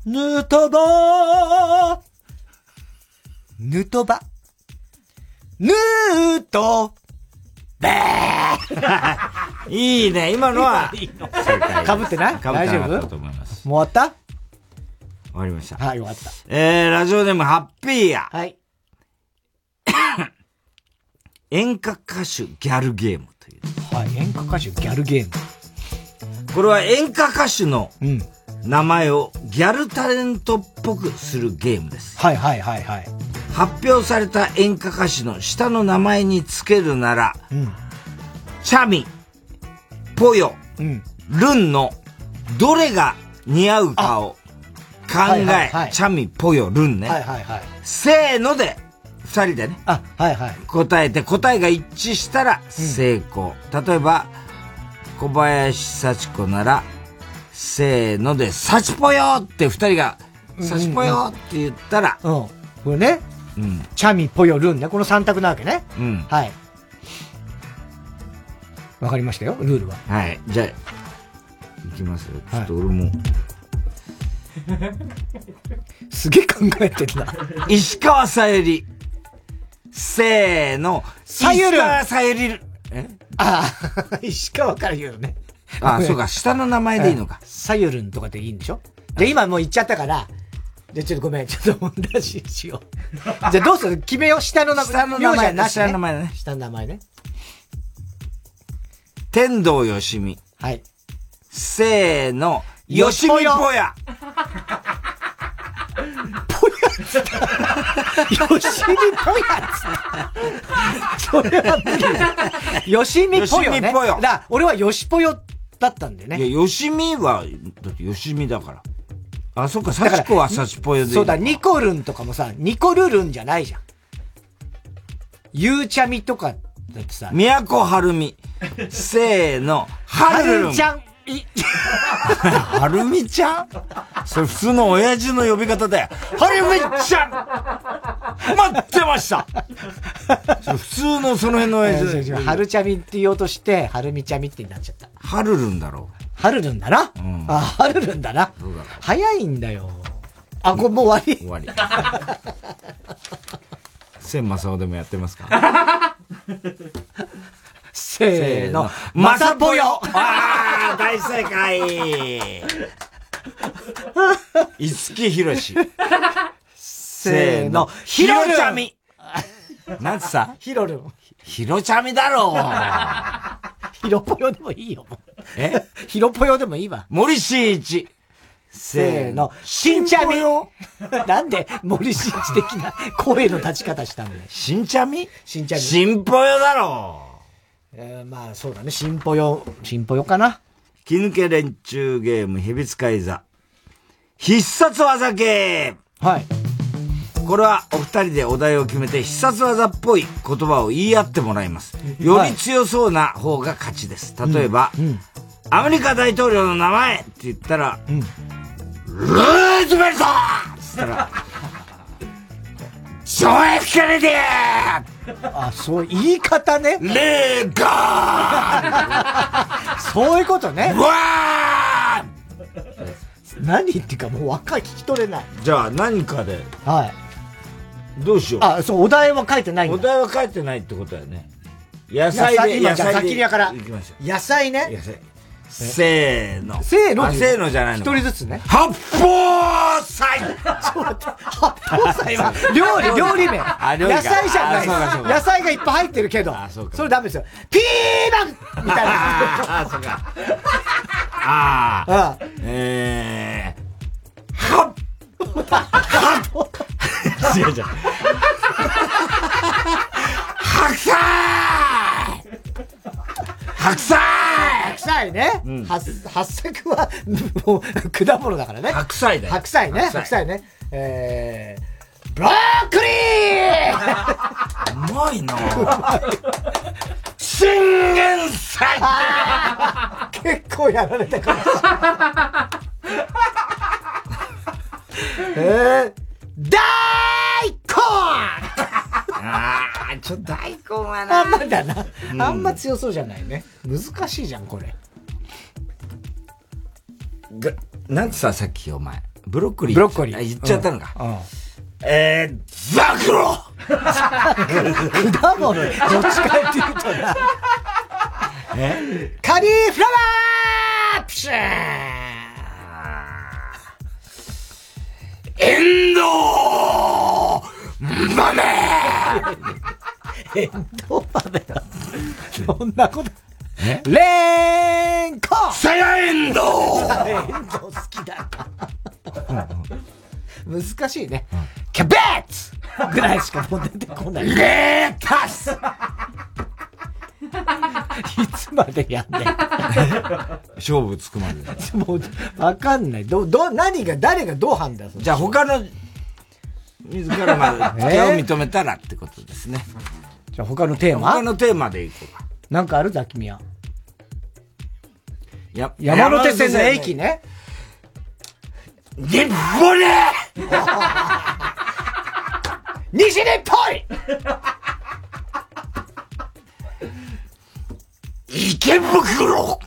ヌートバー。ヌートバ。ヌートバー。いいね、今のは。かぶってない？かぶってなかった大丈夫と思います。もう終わった？終わりました。はい、終わった。えー、ラジオネームハッピーや。はい。演歌歌手ギャルゲームという。はい、演歌歌手ギャルゲーム。これは演歌歌手の名前をギャルタレントっぽくするゲームです。はいはいはいはい。発表された演歌歌手の下の名前につけるなら、うん、チャミ、ポヨ、うん、ルンのどれが似合うかを考え、はいはいはい、チャミ、ポヨ、ルンね。はいはいはい、せーので、二人でね。あ、はいはい。答えて、答えが一致したら成功。うん、例えば、小林幸子なら、せーので、幸ぽよって二人が、幸ぽよって言ったら、うん、うん、これね、うん。チャミ、ポヨ、ルンね。この三択なわけね。うん。はい。わかりましたよ、ルールは。はい。じゃあ、いきますよ。ちょっと俺も。はい、すげえ考えてるな。石川さゆり。せーの。さゆる。石川さゆり。え？ああ、石川から言うよね。ああ、そうか。下の名前でいいのか。さゆるんとかでいいんでしょ？で、今もう言っちゃったから、じゃ、ちょっとごめん、ちょっと問題ししよう。じゃあどうする？決めよう、下の名前。下の名前、ね、下の名前ね。下の名前ね。天童よしみ。はい。せーの、よしみぽや。ぽやっつった。よしみぽやっつった。それは無理だ。よしみぽよ、ね。よしみぽよ。だ俺はよしぽよだったんだよね。いや、よしみは、だってよしみだから。あ、そっか、サチコはサチポヨでそうだ、ニコルンとかもさ、ニコルルンじゃないじゃん。ゆうちゃみとか、だってさ。みやこはるみ。せーの、はるるん。ちゃん。はるみちゃん？それ普通の親父の呼び方だよ。はるみちゃん待ってました普通のその辺の親父はるちゃみって言おうとして、はるみちゃみってなっちゃった。はるるんだろう。はるるんだな？うん、あ、はるるんだな。早いんだよ。あ、これもう終わり終わり。千正雄でもやってますか？せーの。まさぽよああ、大正解五木ひろし。せーの。ひろちゃみなんつさ？ひろるん。ひろちゃみだろう。ひろぽよでもいいよ。え？ひろぽよでもいいわ。森進一。せーの。しんちゃみなんで森進一的な声の立ち方したんだよ。しんちゃみ？しんちゃみ。しんぽよだろう。えー、まあそうだね。しんぽよ、しんぽよかな。気抜け連中ゲーム、蛇使い座。必殺技ゲーはい。これはお二人でお題を決めて必殺技っぽい言葉を言い合ってもらいます。より強そうな方が勝ちです。例えば、うんうん、アメリカ大統領の名前って言ったら、うん、ルーズベルトっつったら、ジョエフ・ケネディあ、そう、言い方ね。レーガーそういうことね。わー何言っていうかもう若い聞き取れない。じゃあ何かで。はい。どうしよう。あ、そう、お題は書いてないお題は書いてないってことだよね。野菜で、野菜で。野菜ね。野菜。せーの。せーの？せーのじゃないの。一人ずつね。八宝菜ちょっと。八宝菜は、料理、料理名。野菜じゃない野菜がいっぱい入ってるけど。それダメですよ。ピーマンみたいな。あ あ、そうか。ああ。えー。はっ違う違う。白 菜白菜白菜ね。うん、八作は、もう、果物だからね。白菜だよ。白菜ね。白菜ね。えー、ブロッコリーうまいな 信玄菜 結構やられたかもしれない。えー、大根ああ、ちょっと大根はな。あんまだな、うん。あんま強そうじゃないね。難しいじゃん、これ。が、なんてさ、さっきお前。ブロッコリー。ブロッコリー。言っちゃったのか。うん。うん、えー、ザクロ果物、どっちかっていうとな。え？カリフラワープシューエンド豆エンドそんなこと。レーンコサヤエンドサヤエンド好きだな。難しいね。キャベツぐらいしかもう出てこない。レータスいつまでやんねん。勝負つくまで。もう、わかんない。ど、ど、何が、誰がどう判断するじゃあ他の、自らまで 手を認めたらってことですね。じゃあ他のテーマ？他のテーマでいこうか。なんかある？ザキミヤ。や、山手線の駅ね。日暮れ西日暮里 池袋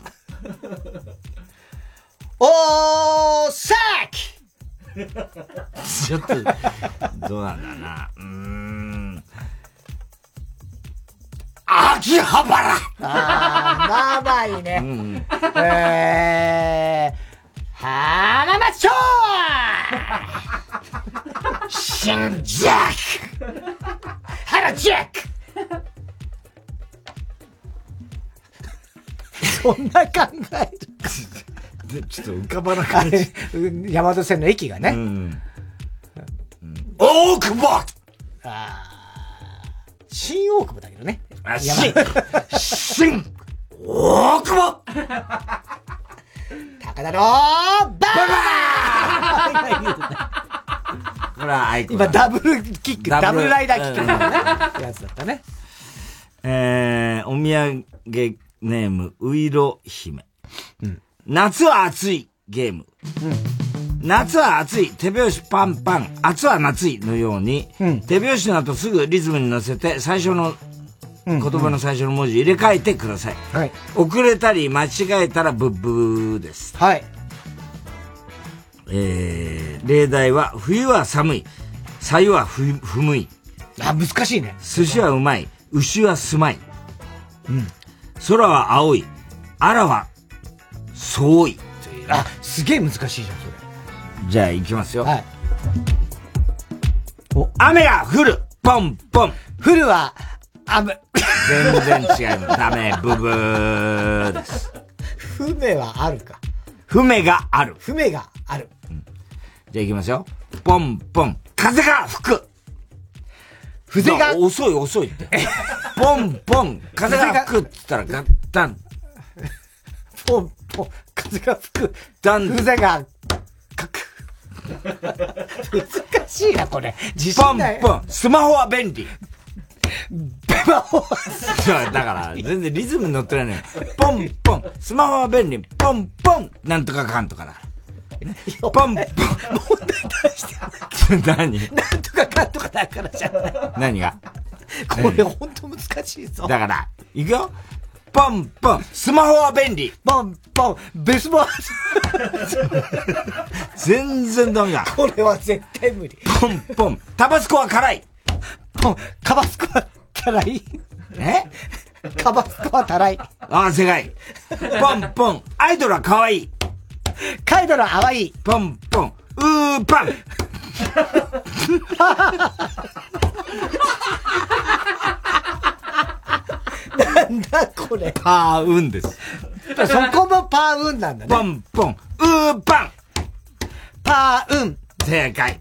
おーさきちょっと、どうなんだな。うーん。秋葉原あー、まあまあいいね。うんえー、浜松町新ジャック原ジャックそんな考えでちょっと浮かばなかった。る。山手線の駅がね。うん。大久保新大久保だけどね。新新大久保。高田のバこれはアイコ今ダブルキック、ダブル。ライダーキックうん、やつだったね。えー、お土産ネーム、ういろ姫。夏は暑いゲーム。夏は暑い、手拍子パンパン、夏は夏いのように、手拍子の後すぐリズムに乗せて、最初の、言葉の最初の文字入れ替えてください。はい。遅れたり間違えたらブッブーです。はい。えー、例題は、冬は寒い、さゆはふ、ふむい。あ、難しいね。寿司はうまい、牛はすまい。うん。空は青い、あらは、そうい。あ、すげえ難しいじゃん、それ。じゃあ行きますよ。はい。雨が降るポンポン降るは、雨。全然違います。ダメ、ブブーです。船はあるか。船がある。船がある。じゃあ行きますよ。ポンポン。風が吹く風が遅い遅いって。ポンポン。風が吹くって言ったらガッタン。ポンポン。風が吹く。ダン。風が、かく。難しいな、これ。自ポン信ない。ポン。スマホは便利。スマホは。そうだから、全然リズムに乗ってないのよ。ポンポン。スマホは便利。ポンポン。なんとかかんとかだから。ポンポン。問題出して何？なんとかかんとかだからじゃない。何が？これほんと難しいぞ。だから、いくよ。ポンポン。スマホは便利。ポンポン。ベスボー全然ダメだ。これは絶対無理。ポンポン。タバスコは辛い。ポン。タバスコは辛い？え？タバスコは辛い？ああ、正解。ポンポン。アイドルは可愛い。カイドルは可愛い。ポンポン。うーパン。なんだこれ？パーウンです。そこもパーウンなんだね。ポンポン。うーパン。パーウン。正解。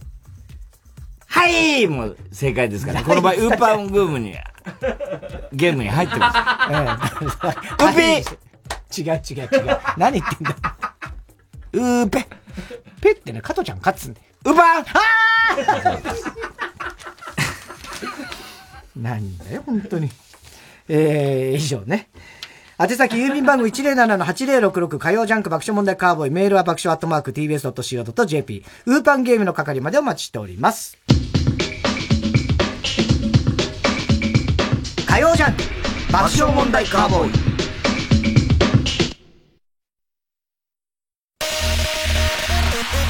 はいもう正解ですから。この場合、ウーパンブームに、ゲームに入ってます。ウピ違う違う違う。何言ってんだうーペ。ペってね、加トちゃん勝つんだよ。ウパンあなんだよ、本当に。えー、以上ね。宛先郵便番号107-8066火曜ジャンク爆笑問題カーボーイメールは爆笑アットマーク tbs.co.jp ウーパンゲームの係までお待ちしております。火曜ジャンク爆笑問題カーボーイ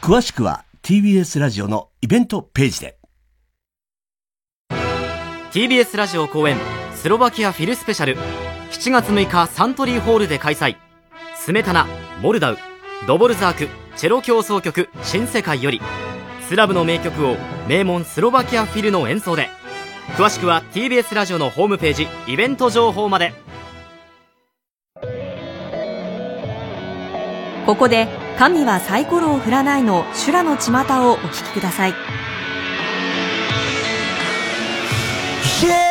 詳しくは TBS ラジオのイベントページで。TBS ラジオ公演スロバキアフィルスペシャル。7月6日サントリーホールで開催。スメタナモルダウ。ドボルザークチェロ協奏曲新世界より。スラブの名曲を名門スロバキアフィルの演奏で。詳しくは TBS ラジオのホームページイベント情報まで。ここで神はサイコロを振らないの修羅の巷をお聞きください Yeah!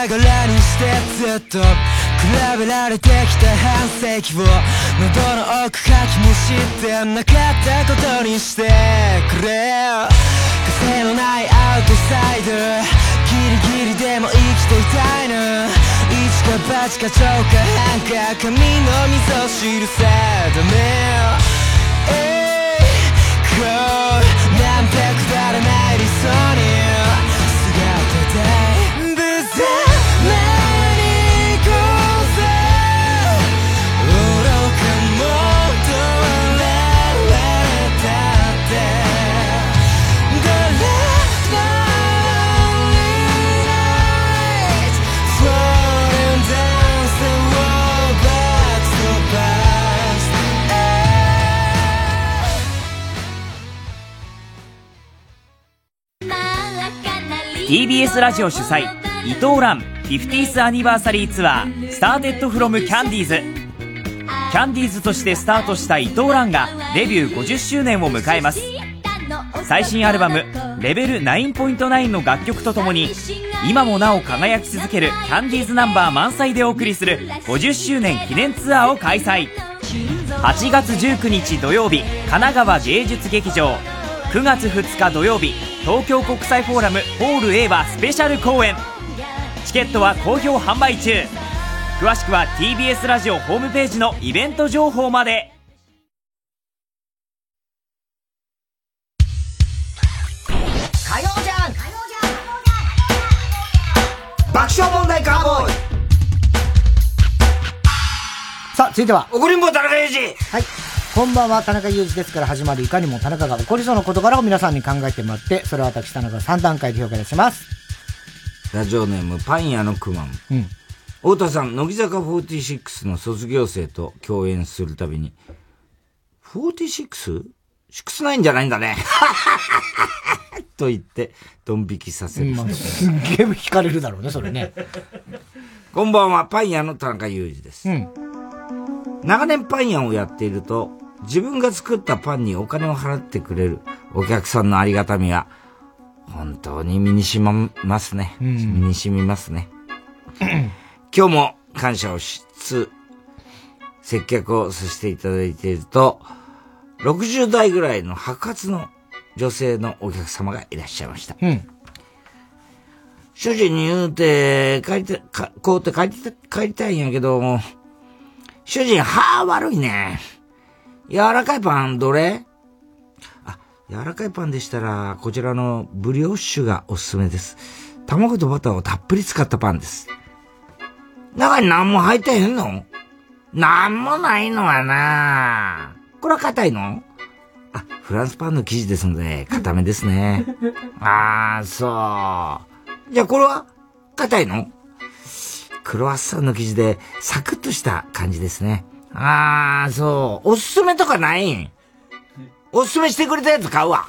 ながらにしてずっと比べられてきた半世紀を喉の奥かきむしってなかったことにしてくれ。風のないアウトサイド。ギリギリでも生きていたいの。一か八か超か半か髪の溝知るさダメえい TBS ラジオ主催伊藤蘭 50th アニバーサリーツアースターテッドフロムキャンディーズ。キャンディーズとしてスタートした伊藤蘭がデビュー50周年を迎えます。最新アルバム「レベル9.9」の楽曲とともに今もなお輝き続けるキャンディーズナンバー満載でお送りする50周年記念ツアーを開催。8月19日土曜日神奈川芸術劇場。9月2日土曜日東京国際フォーラムホール A はスペシャル公演。チケットは好評販売中。詳しくは TBS ラジオホームページのイベント情報まで。火曜じゃん。爆笑問題カーボーイ。さあ、続いては。怒りんぼ田中裕二。はい。こんばんは、田中裕二ですから始まるいかにも田中が起こりそうな事柄を皆さんに考えてもらって、それを私田中が3段階で評価いたします。ラジオネームパン屋のくまん。うん。太田さん、乃木坂46の卒業生と共演するたびに、46?69 じゃないんだね。と言って、ドン引きさせる。まあ、すっげえ惹かれるだろうね、それね。こんばんは、パン屋の田中裕二です。うん。長年パン屋をやっていると、自分が作ったパンにお金を払ってくれるお客さんのありがたみが、本当に身にしまますね。身にしみますね。今日も感謝をしつつ、接客をさせていただいていると、60代ぐらいの白髪の女性のお客様がいらっしゃいました。うん。主人に言うて、帰りた、かこうって帰りた、帰りたいんやけど、主人、歯悪いね。柔らかいパン、どれ？あ、柔らかいパンでしたら、こちらのブリオッシュがおすすめです。卵とバターをたっぷり使ったパンです。中に何も入ってへんの？なんもないのはなこれは硬いの？あ、フランスパンの生地ですので、硬めですね。あー、そう。じゃあこれは硬いの？クロワッサンの生地でサクッとした感じですね。あー、そう。おすすめとかないん？おすすめしてくれたやつ買うわ。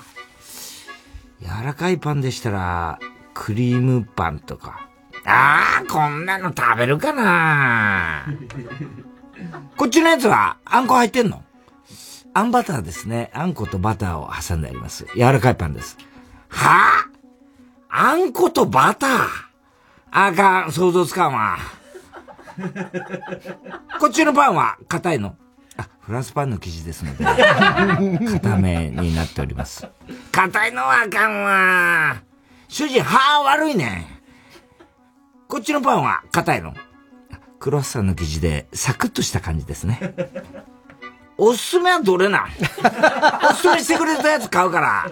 柔らかいパンでしたら、クリームパンとか。あー、こんなの食べるかな こっちのやつは、あんこ入ってんの？あんバターですね。あんことバターを挟んであります。柔らかいパンです。は？ぁあんことバター？あかん、想像つかんわ。こっちのパンは硬いのあ、フフランスパンの生地ですので、固めになっております。硬いのはあかんわ。主人、歯悪いね。こっちのパンは硬いのクロッサンの生地でサクッとした感じですね。おすすめはどれなん？おすすめしてくれたやつ買うから。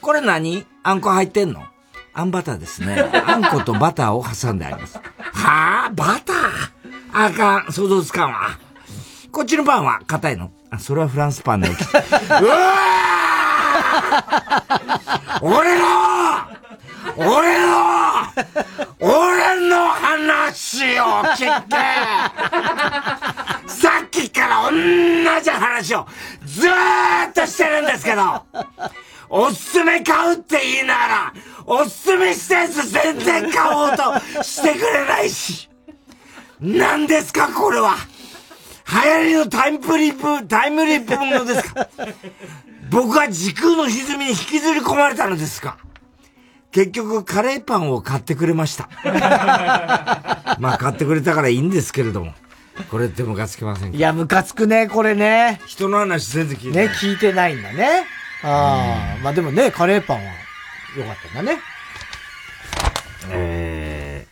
これ何？あんこ入ってんの？あんバターですね。あんことバターを挟んであります。はあバター？あかん。想像つかんわ。こっちのパンは硬いの？あ、それはフランスパンの。うわ俺の俺の俺の話を聞けさっきから同じ話をずーっとしてるんですけど、おすすめ買うって言いながら、おすすめしたやつ全然買おうとしてくれないし。何ですかこれは。流行りのタイムリップ、タイムリップものですか僕は時空の歪みに引きずり込まれたのですか結局カレーパンを買ってくれました。まあ買ってくれたからいいんですけれども。これってムカつきませんか？いや、ムカつくね、これね。人の話全然聞いてない。ね、聞いてないんだね。ああ、まあでもね、カレーパンは良かったんだね。え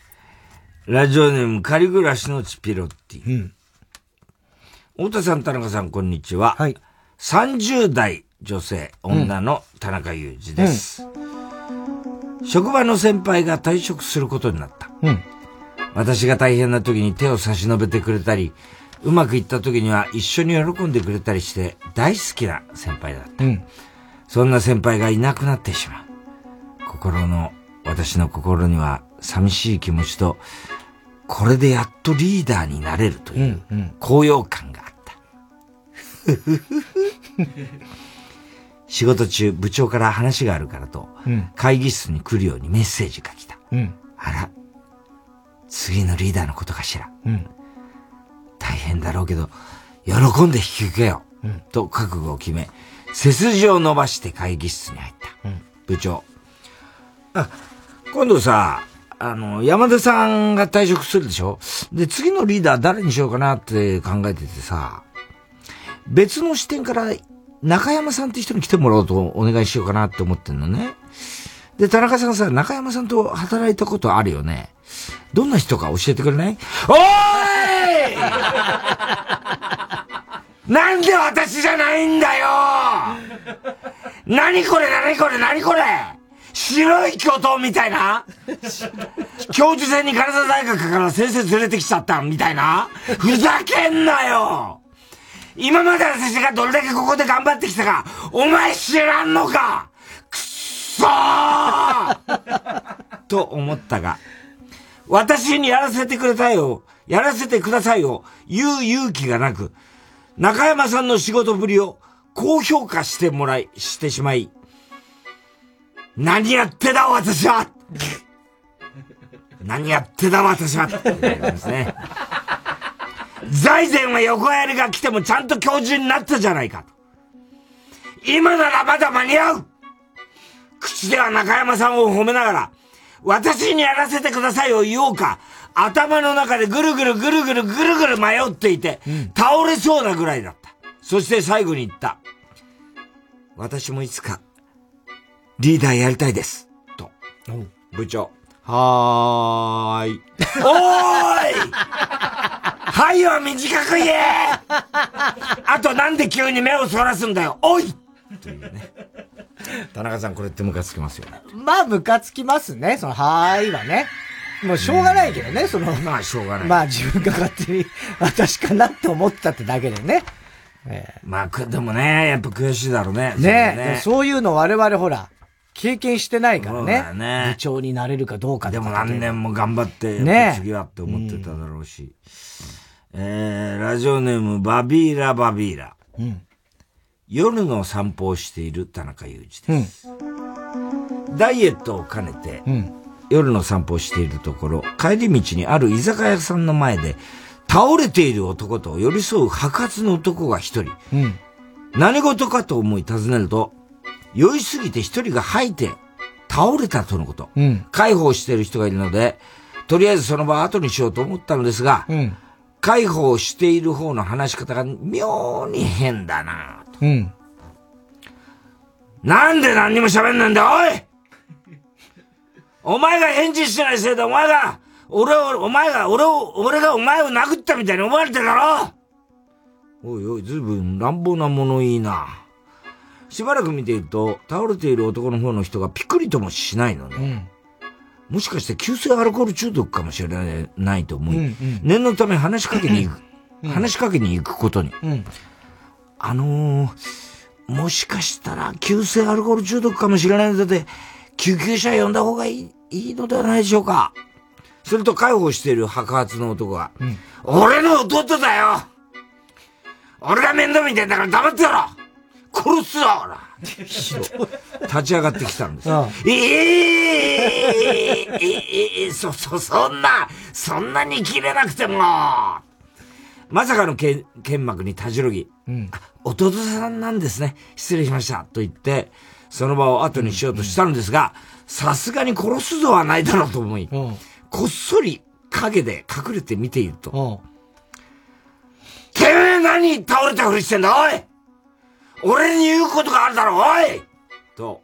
ー、ラジオネーム、仮暮らしのチピロッティ。うん。太田さん、田中さん、こんにちは。はい。30代女性、女の田中裕二です。うん、職場の先輩が退職することになった。うん。私が大変な時に手を差し伸べてくれたり、うまくいった時には一緒に喜んでくれたりして大好きな先輩だった。うん。そんな先輩がいなくなってしまう。心の、私の心には寂しい気持ちと、これでやっとリーダーになれるという高揚感があった。仕事中、部長から話があるからと、うん会議室に来るようにメッセージが来た。うん。あら、次のリーダーのことかしら。うん。大変だろうけど、喜んで引き受けよう。うんと覚悟を決め、背筋を伸ばして会議室に入った。うん部長。あ、今度さ、あの、山田さんが退職するでしょ？で、次のリーダー誰にしようかなって考えててさ、別の視点から中山さんって人に来てもらおうとお願いしようかなって思ってんのね。で、田中さんさ、中山さんと働いたことあるよね。どんな人か教えてくれない？おーい！なんで私じゃないんだよ！何これ何これ何これ！白い巨頭みたいな？教授選に金沢大学から先生連れてきちゃったみたいな？ふざけんなよ！今まで私がどれだけここで頑張ってきたか、お前知らんのか！くっそー！と思ったが、私にやらせてくれたよ、やらせてくださいよ、言う勇気がなく、中山さんの仕事ぶりを高評価してもらい、してしまい、何やってだ私は 何やってだ私はってですね。財前は横やりが来てもちゃんと教授になったじゃないかと。今ならまだ間に合う口では中山さんを褒めながら、私にやらせてくださいを言おうか、頭の中でぐるぐるぐるぐるぐるぐる迷っていて、倒れそうなぐらいだった。そして最後に言った。私もいつか、リーダーやりたいです。と。部長。はーい。おーい はいは短く言えあとなんで急に目をそらすんだよおいというね。田中さんこれってムカつきますよね。まあ、ムカつきますね。その、はーいはね。もうしょうがないけどね、その。まあ、しょうがない。まあ、自分が勝手に、私かなって思ったってだけでね。まあ、くでもね、やっぱ悔しいだろうね。ねそれそういうの我々ほら、経験してないからそうだね。よね部長になれるかどうかでも何年も頑張って、ね次はって思ってただろうし。えー、ラジオネーム、バビーラバビーラ。うん。夜の散歩をしている田中裕二です。ダイエットを兼ねて、うん。夜の散歩をしているところ、帰り道にある居酒屋さんの前で、倒れている男と寄り添う白髪の男が一人。うん。何事かと思い尋ねると、酔いすぎて一人が吐いて倒れたとのこと。うん。介抱している人がいるので、とりあえずその場を後にしようと思ったのですが、うん。介抱している方の話し方が妙に変だなうん。なんで何にも喋んないんだ、おいお前が返事してないせいでお前が、俺を、お前が、俺を、俺がお前を殴ったみたいに思われてるだろおいおい、ずいぶん乱暴な物言いな。しばらく見ていると、倒れている男の方の人がピクリともしないのね。うん、もしかして急性アルコール中毒かもしれないと思い、うんうん、念のため話しかけに行く、うん、話しかけに行くことに。うん、あのー、もしかしたら急性アルコール中毒かもしれないので、救急車呼んだ方がいい、いいのではないでしょうか。すると介抱している白髪の男が、うん、俺の弟だよ。俺が面倒見てんだから黙ってろ殺すぞ立ち上がってきたんです。ええー、ええー、そ、そ、そんな、そんなに切れなくても。まさかの剣幕にたじろぎ、うん、弟さんなんですね。失礼しました。と言って、その場を後にしようとしたのですが、さすがに殺すぞはないだろうと思い、うんこっそり影で隠れて見ていると、てめえ何倒れたふりしてんだおい俺に言うことがあるだろおいと、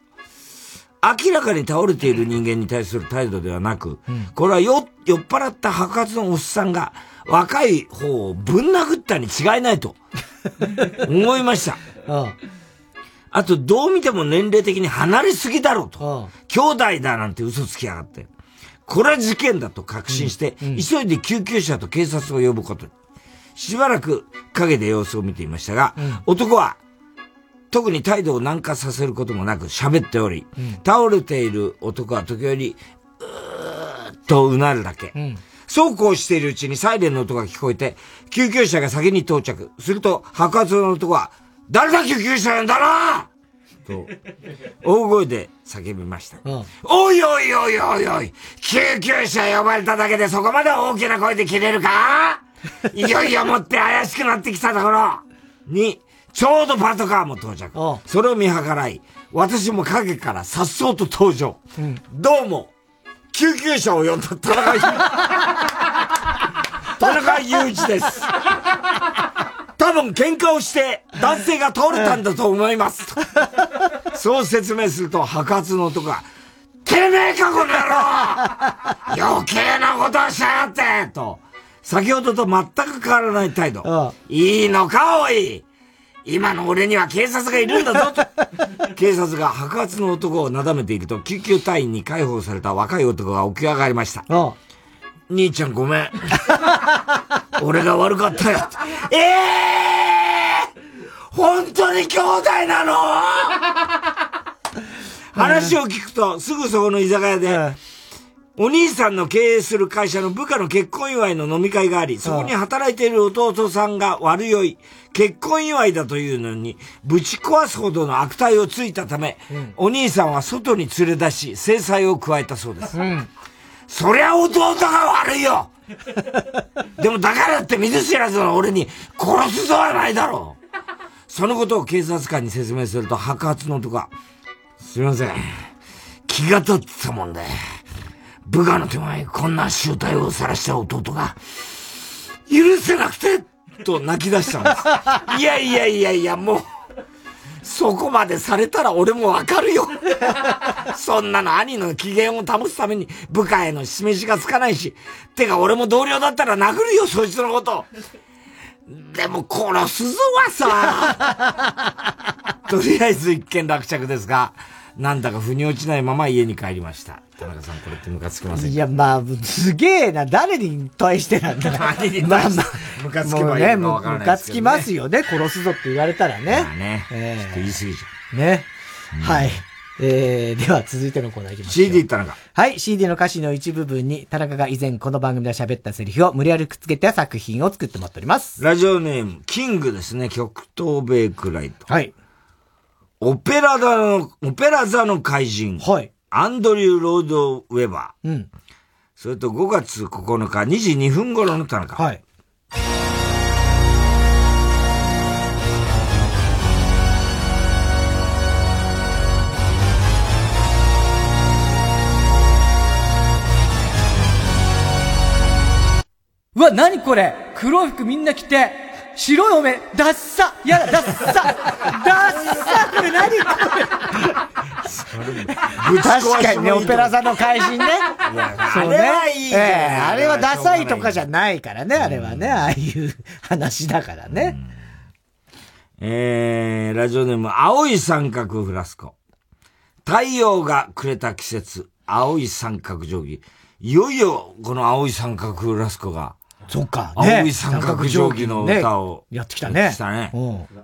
明らかに倒れている人間に対する態度ではなく、うん、これは酔酔っ払った白髪のおっさんが若い方をぶん殴ったに違いないと 思いました。あと、どう見ても年齢的に離れすぎだろうと。兄弟だなんて嘘つきやがって。これは事件だと確信して、うんうん、急いで救急車と警察を呼ぶことに。しばらく影で様子を見ていましたが、うん、男は、特に態度を軟化させることもなく喋っており、倒れている男は時折、うーっとうなるだけ。そうこうしているうちにサイレンの音が聞こえて、救急車が先に到着。すると、白髪の男は、誰だ救急車呼んだなと、大声で叫びました。うん、おいおいおいおいおい救急車呼ばれただけでそこまで大きな声で切れるか？いよいよもって怪しくなってきたところに、ちょうどパトカーも到着。それを見計らい、私も影から颯爽と登場。うん、どうも、救急車を呼んだ田中 田中裕一です。多分喧嘩をして男性が倒れたんだと思います。そう説明すると白髪の男が、てめえかこの野郎余計なことをしやがってと、先ほどと全く変わらない態度。いいのかおい今の俺には警察がいるんだぞと。警察が白髪の男をなだめていると、救急隊員に解放された若い男が起き上がりました。兄ちゃんごめん。俺が悪かったよ。ええー、本当に兄弟なの？話を聞くと、すぐそこの居酒屋で、お兄さんの経営する会社の部下の結婚祝いの飲み会があり、そこに働いている弟さんが悪酔い、結婚祝いだというのに、ぶち壊すほどの悪態をついたため、うん、お兄さんは外に連れ出し、制裁を加えたそうです。うん、そりゃ弟が悪いよ。でもだからって見ず知らずの俺に殺すぞはないだろう。そのことを警察官に説明すると白髪の男が、すいません。気が立ってたもんで、部下の手前こんな集体を晒した弟が、許せなくてと泣き出したんです。いやいやいやいや、もう、そこまでされたら俺もわかるよ。そんなの兄の機嫌を保つために部下への示しがつかないし。てか俺も同僚だったら殴るよ、そいつのこと。でも殺すぞはさ。とりあえず一件落着ですが、なんだか腑に落ちないまま家に帰りました。田中さん、これってムカつきませんいや、まあ、すげえな。誰に対してなんだ何に対して、ムカつけばいいのか分からないムカつきますよね。殺すぞって言われたらね。まあね。えー、ちょっと言い過ぎじゃん。ね。うん、はい。えー、では続いてのコーナーいきましょう。CD 田中。はい、CD の歌詞の一部分に、田中が以前この番組で喋ったセリフを無理やりくっつけた作品を作ってもらっております。ラジオネーム、キングですね。極東ベイクライト。はい。オペラ座の、オペラ座の怪人。はい。アンドリュー・ロード・ウェバー。うん。それと5月9日2時2分頃の田中。はい。うわ、何これ黒い服みんな着て、白いお面、ダッサやだ、ダッサダッサこれ何これ確かにね、オペラ座の怪人ね。そうね。ええあれはダサいとかじゃないからね、あれはね、ああいう話だからね。えー、ラジオネーム、青い三角フラスコ。太陽がくれた季節、青い三角定規。いよいよ、この青い三角フラスコが、そっか。青い三角定規の歌を、ねやってきたね。たね。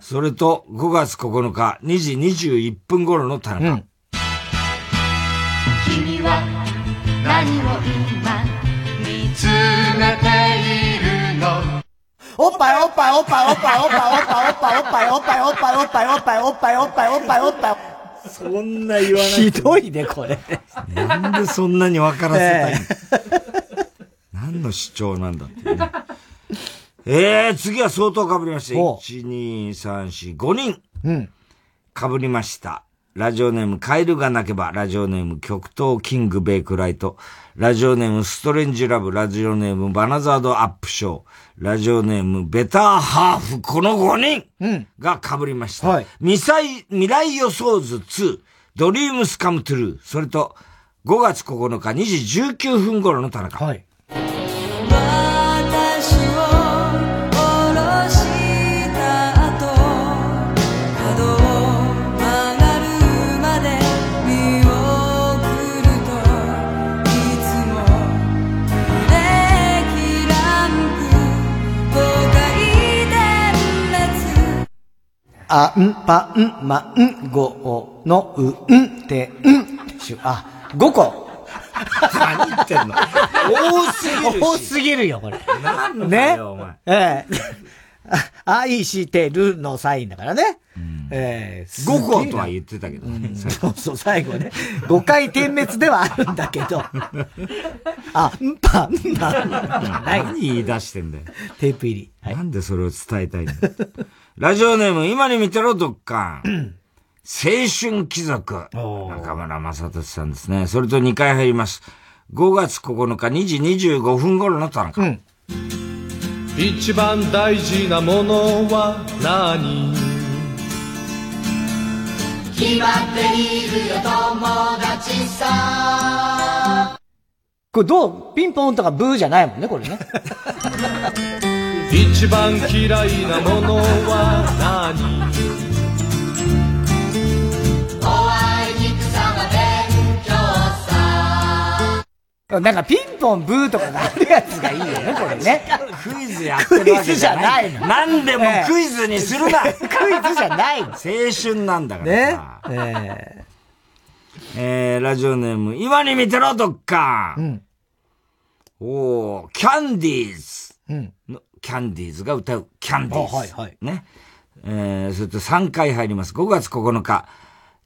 それと、5月9日、2時21分頃の田中。君は何を今見つめているの？おっぱいおっぱいおっぱいおっぱいおっぱいおっぱいおっぱいおっぱいおっぱいおっぱいおっぱいおっぱいおっぱいおっぱいおっぱいおっぱいそんな言わない。ひどいね、これ。なんでそんなに分からせたいの、何の主張なんだって、ね。えー、次は相当被りました。1、2、3、4、5人。うん。被りました。ラジオネーム、カエルが鳴けば、ラジオネーム、極東キングベイクライト、ラジオネーム、ストレンジラブ、ラジオネーム、バナザードアップショー、ラジオネーム、ベターハーフ、この5人が被りました。未来、未来予想図2、ドリームスカムトゥルー、それと、5月9日2時19分頃の田中。はい。あんぱんまんごのうんてんしゅ、あ、5個。何言ってんの？多すぎるし多すぎるよ、これ。なんだね？よ、お前。ええ。あ愛してるのサインだからね。ええ。5個とは言ってたけどね。そうそう、最後ね。5回点滅ではあるんだけど。あ、んぱんまん。何言い出してんだよ。テープ入り。なんでそれを伝えたいんだよラジオネーム、今に見てろ、どっかん。青春貴族。中村正俊さんですね。それと2回入ります。5月9日2時25分頃の田中。一番大事なものは何？決まっているよ友達さこれどう？ピンポンとかブーじゃないもんね、これね。一番嫌いなものは何？怖い肉さは勉強さなんかピンポンブーとかがあるやつがいいよね、これね。クイズやってるわけじゃない。クイズじゃないの何でもクイズにするな、クイズじゃないの青春なんだからねさ。。ええー、ラジオネーム、今に見てろ、どっか。おー、キャンディーズ。うん。のキャンディーズが歌うキャンディーズ。あはいはいね。えー、それと3回入ります。5月9日、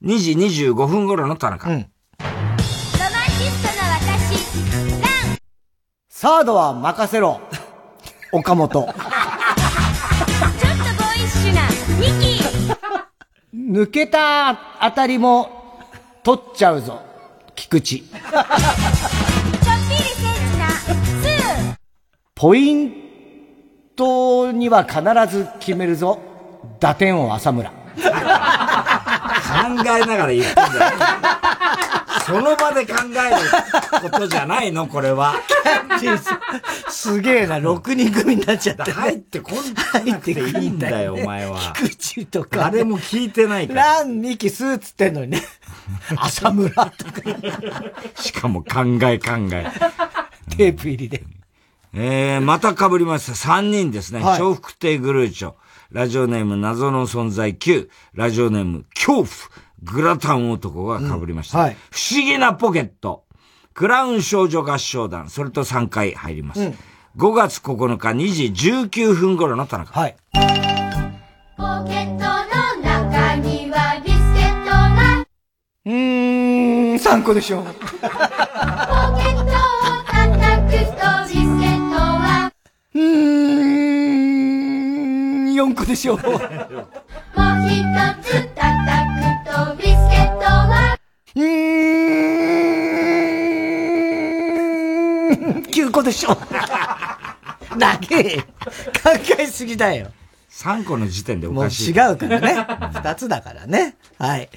2時25分頃の田中。ロマンチストな私ランサードは任せろ。岡本。ちょっとボーイッシュなミキ抜けたあたりも取っちゃうぞ。菊池。ちょっぴりセンチなスーポイントには必ず決めるぞ。打点王浅村。考えながら言ってんだよ。その場で考えることじゃないの、これは。すげえな、6人組になっちゃった、入ってこんなくていいんだよ、お前は。菊池とか。誰も聞いてないから。ラン、ミキ、スーツってんのにね。浅村とか。しかも考え考え。テープ入りで。えー、また被りました。3人ですね。はい笑福亭グルーチョ。ラジオネーム謎の存在 Q。ラジオネーム恐怖。グラタン男が被りました。うんはい不思議なポケット。クラウン少女合唱団。それと3回入ります。うん5月9日2時19分頃の田中。はい。ポケットの中にはビスケットがうーん、3個でしょう。うーん、4個でしょう。もう一つ叩くとビスケットはうーん、9個でしょう。だけ、考えすぎだよ。3個の時点でおもうかしい。違うからね。二つだからね。はい。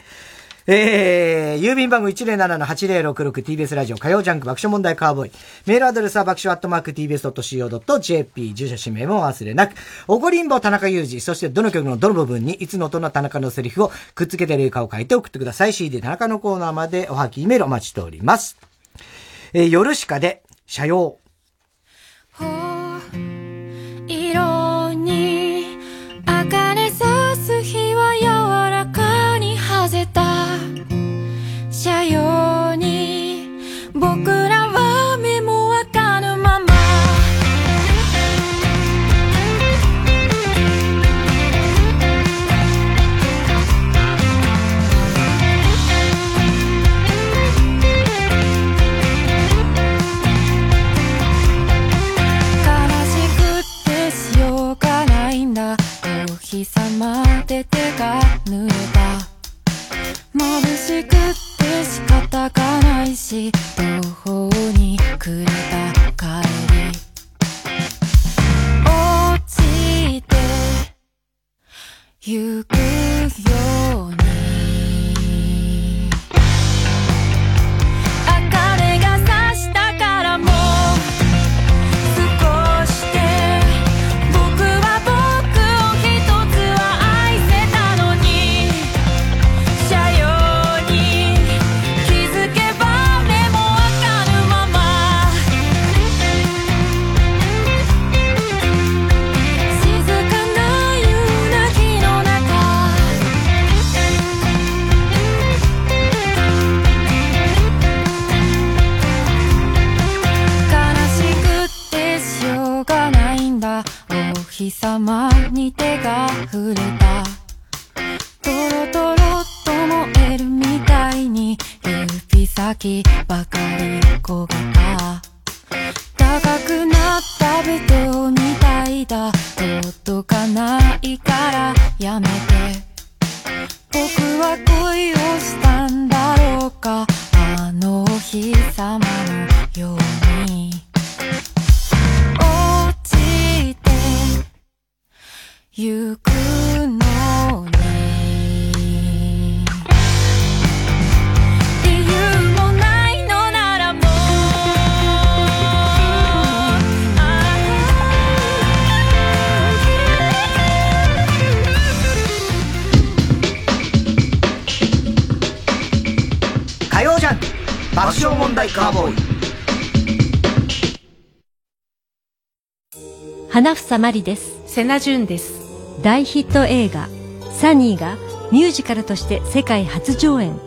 えー、郵便番号 107-8066TBS ラジオ火曜ジャンク爆笑問題カーボーイ。メールアドレスは爆笑アットマーク TBS.CO.JP。住所氏名も忘れなく。おごりんぼ田中裕二。そしてどの曲のどの部分にいつの音の田中のセリフをくっつけて例歌を書いて送ってください。CD 田中のコーナーまでおはきメールお待ちしております。えー、夜しかで、社用。です。セナジュンです。大ヒット映画、サニーがミュージカルとして世界初上演。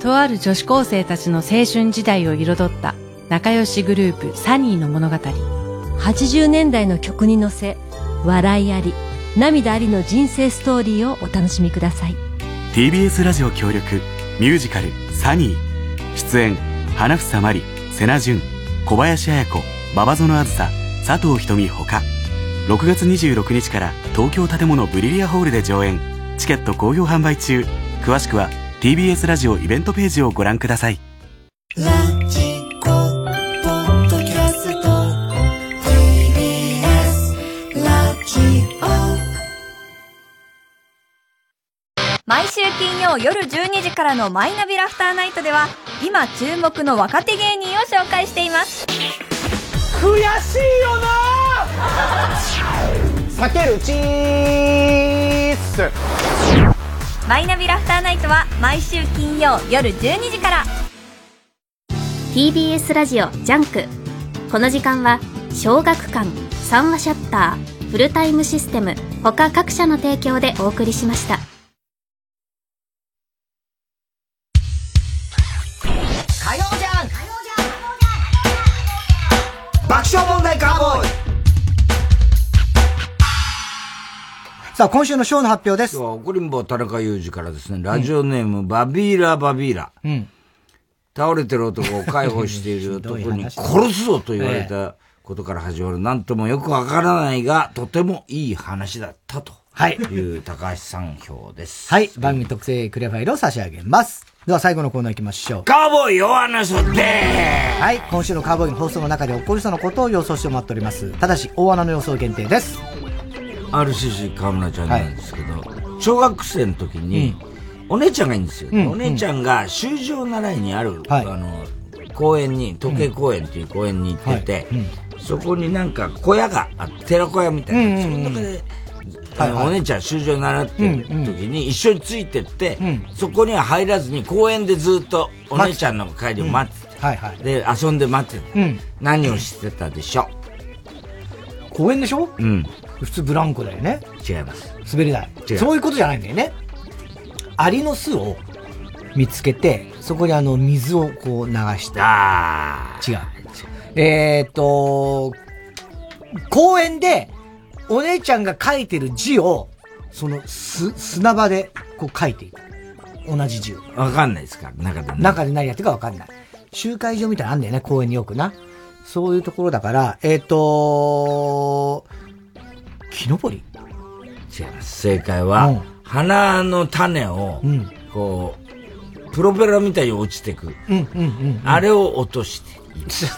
とある女子高生たちの青春時代を彩った仲良しグループサニーの物語。80年代の曲に乗せ、笑いあり、涙ありの人生ストーリーをお楽しみください。TBS ラジオ協力ミュージカル「サニー」出演花房まり瀬名淳小林綾子馬場園あずさ佐藤瞳ほか6月26日から東京建物ブリリアホールで上演。チケット好評販売中。詳しくは TBS ラジオイベントページをご覧ください。ラジコポッドキャスト TBS ラジ毎週金曜夜12時からのマイナビラフターナイトでは今注目の若手芸人を紹介しています。悔しいよな避けるチース。マイナビラフターナイトは毎週金曜夜12時から。TBS ラジオジャンク。この時間は小学館三和シャッターフルタイムシステム他各社の提供でお送りしましたさあ、今週のショーの発表です。怒りんぼ田中裕二からですね、ラジオネーム、バビーラバビーラ。うん。倒れてる男を介抱している男に殺すぞと言われたことから始まる、なんともよくわからないが、とてもいい話だったとはい。いう高橋さん票です。はい。番組特製クリアファイルを差し上げます。では最後のコーナー行きましょう。カーボーイ弱なそではい。今週のカーボーイの放送の中で起こりそうなことを予想してもらっております。ただし、大穴の予想限定です。RCC 河村ちゃんなんですけど、小学生の時に、お姉ちゃんがいいんですよ。うん。お姉ちゃんが修行習いにある、あの、公園に、時計公園っていう公園に行ってて、そこになんか小屋があって、寺小屋みたいな。うんうんうん。その中で、あはいはい。のお姉ちゃん修行習ってる時に一緒についてって、そこには入らずに公園でずっとお姉ちゃんの帰りを待ってて、はいはい。で、遊んで待ってて、うん。何をしてたでしょ公園でしょ？ううん。普通ブランコだよね。違います。滑り台。そういうことじゃないんだよね。アリの巣を見つけて、そこにあの水をこう流して。あ違う。えーっと、公園でお姉ちゃんが書いてる字を、そのす砂場でこう書いていく。同じ字を。わかんないですか？ら、中でね。中で何やってるかわかんない。集会場みたいなのあんだよね、公園によくな。そういうところだから、えっ、と木登り。違います。正解は、花の種を、こう、プロペラみたいに落ちてく。あれを落として。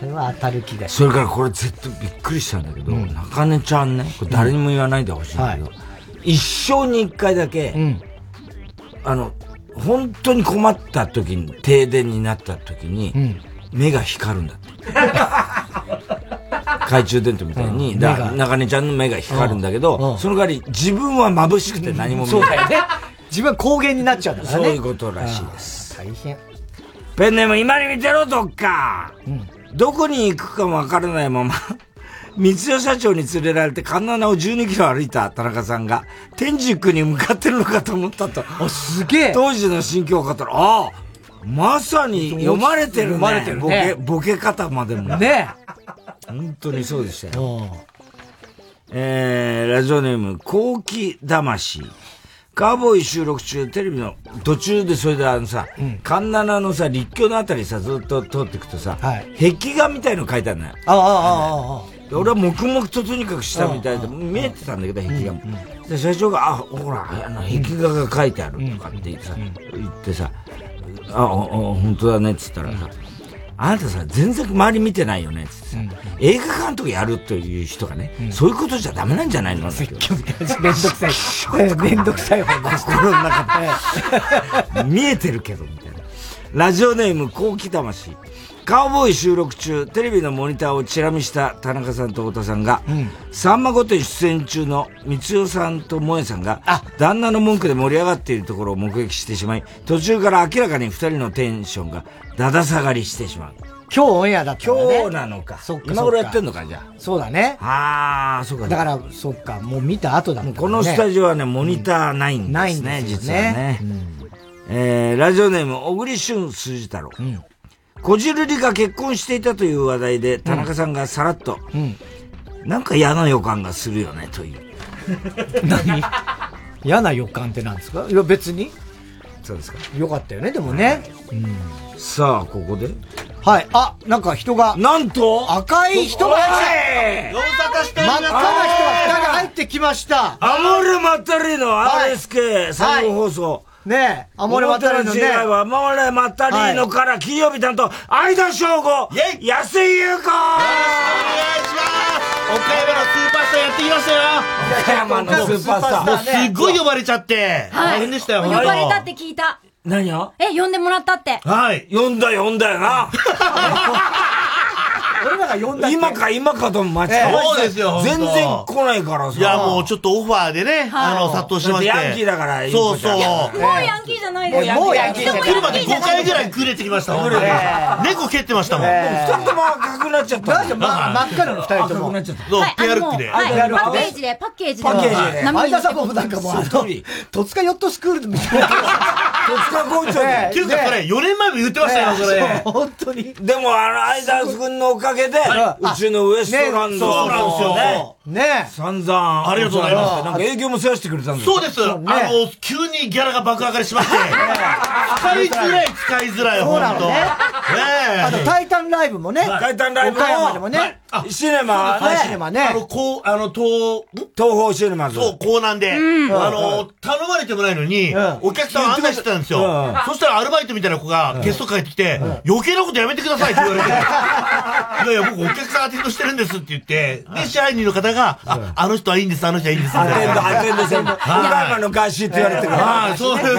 それは当たる気がしそれからこれ絶対びっくりしたんだけど、中根ちゃんね、これ誰にも言わないでほしいんだけど、一生に一回だけ、あの、本当に困った時に、停電になった時に、目が光るんだって。懐中電灯みたいに、だ中根ちゃんの目が光るんだけど、その代わり自分は眩しくて何も見えない。そうだよね。自分は光源になっちゃうんだからね。そういうことらしいです。大変。ペンネーム今に見てろ、どっか、どこに行くかもわからないまま、三代社長に連れられて神奈川を12キロ歩いた田中さんが、天竺に向かってるのかと思ったと。すげえ当時の心境を語ったら、ああまさに読まれてるね。読まれてるねボケ、ボケ方までも。ね本当にそうでしたよ。えー、ラジオネーム、後期魂。カーボーイ収録中、テレビの途中でそれであのさ、神奈のさ、立教のあたりさ、ずっと通っていくとさ、壁画みたいの書いてあるのよ。ああ、ああ、ああ。で俺は黙々ととにかくしたみたいで、見えてたんだけど、壁画も。で、社長が、あ、ほら、あの、壁画が書いてあるとかって言ってさ、言ってさ、あ、おお本当だね、っつったらさ、あなたさ、全然周り見てないよね、つってさ、映画監督やるという人がね、そういうことじゃダメなんじゃないの？積極めんどくさい。めんどくさい本心の中で。見えてるけど、みたいな。ラジオネーム、後期魂。カウボーイ収録中、テレビのモニターをチラ見した田中さんと太田さんが、さんま御殿出演中の三代さんと萌えさんが、旦那の文句で盛り上がっているところを目撃してしまい、途中から明らかに二人のテンションがだだ下がりしてしまう。今日オンエアだったんだね。今日なのか。そっか。今頃やってんのか、じゃあ。そうだね。ああ、そうか。だから、そっか、もう見た後だもんこのスタジオはね、モニターないんですね、ないんですよね実はね。えー、ラジオネーム、小栗旬筋太郎。こじるりが結婚していたという話題で、田中さんがさらっと、なんか嫌な予感がするよね、という。何？嫌な予感って何ですか？いや、別に。そうですか。よかったよね、でもね。さあ、ここで？はい。あ、なんか人が。なんと？赤い人がおい真っ赤な人が二人入ってきました。アモルマッタリのはい RSK 産後放送。ねえ、アモレマタリのね。表の違いは、アモレマッタリーノから金曜日担当、相田翔吾、安井優子岡山のスーパースターやってきましたよ岡山のスーパースターもうすっごい呼ばれちゃって、はい大変でしたよ、呼ばれたって聞いた。何よえ、呼んでもらったって。はい。呼んだ呼んだよな。俺らが呼んだ今か今かと待ちええそうですよ全然来ないからさ。いや、もうちょっとオファーでね、あの、殺到しまして。ヤンキーだからそうそう。もうヤンキーじゃないですよ。もうヤンキーじゃない。来るまで5ヤンキーじゃない回ぐらいくれてきましたもんね。猫蹴ってましたもん。二人とも赤くなっちゃった。なんでま真っ赤なの二人とも。赤くなっちゃった。そうはい、、ペアルックで。あのもうはい、パッケージで、パッケージで。相田さんもなんかもうあの、戸塚ヨットスクールみたいな。戸塚こいちゃんねっていうかそれ、4年前も言ってましたよ、それ。本当に。でも、あの、相田君のおかげで、うちのウエストランドはもうね。ね散々。ありがとうございますなんか営業も世話してくれたんですよそうです。あの、急にギャラが爆上がりしまして、使いづらい、使いづらい、そう本当。なのねえあと、タイタンライブもね。タイタンライブも岡山でもね。シネマはいシネマね。あの、こう、あの、東、東方シネマズ。そう、港南で、うん。あの、頼まれてもないのに、お客さんを案内してたんですよ。うん。そしたらアルバイトみたいな子がゲスト帰ってきて、余計なことやめてくださいって言われて、いやいや、僕お客さんアテンドしてるんですって言って、で、支配人の方が、あ、あの人はいいんです、あの人はいいんです。アテンド、アテンドせん。はい。岡山の外資って言われてるはい、そう。です。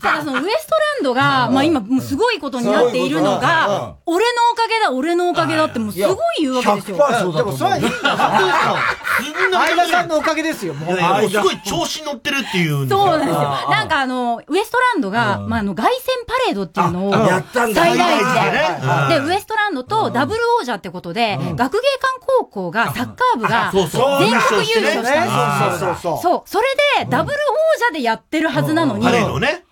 ただそのウエストランドが、まあ今もうすごいことになっているのが、俺のおかげだ、俺のおかげだってもうすごい言うわけですよ。でもそれはいいんだ。相田さんのおかげですよ、もう。いやいやもうすごい調子に乗ってるっていうそうなんですよ。なんかあの、ウエストランドが、まああの、凱旋パレードっていうのを、あやったんだ最大最大時で。でねで、ウエストランドとダブル王者ってことで、学芸館高校がサッカー部がそうそう全国優勝したんですよ。そうそうそうそう。それで、ダブル王者でやってるはずなのに、パレードね。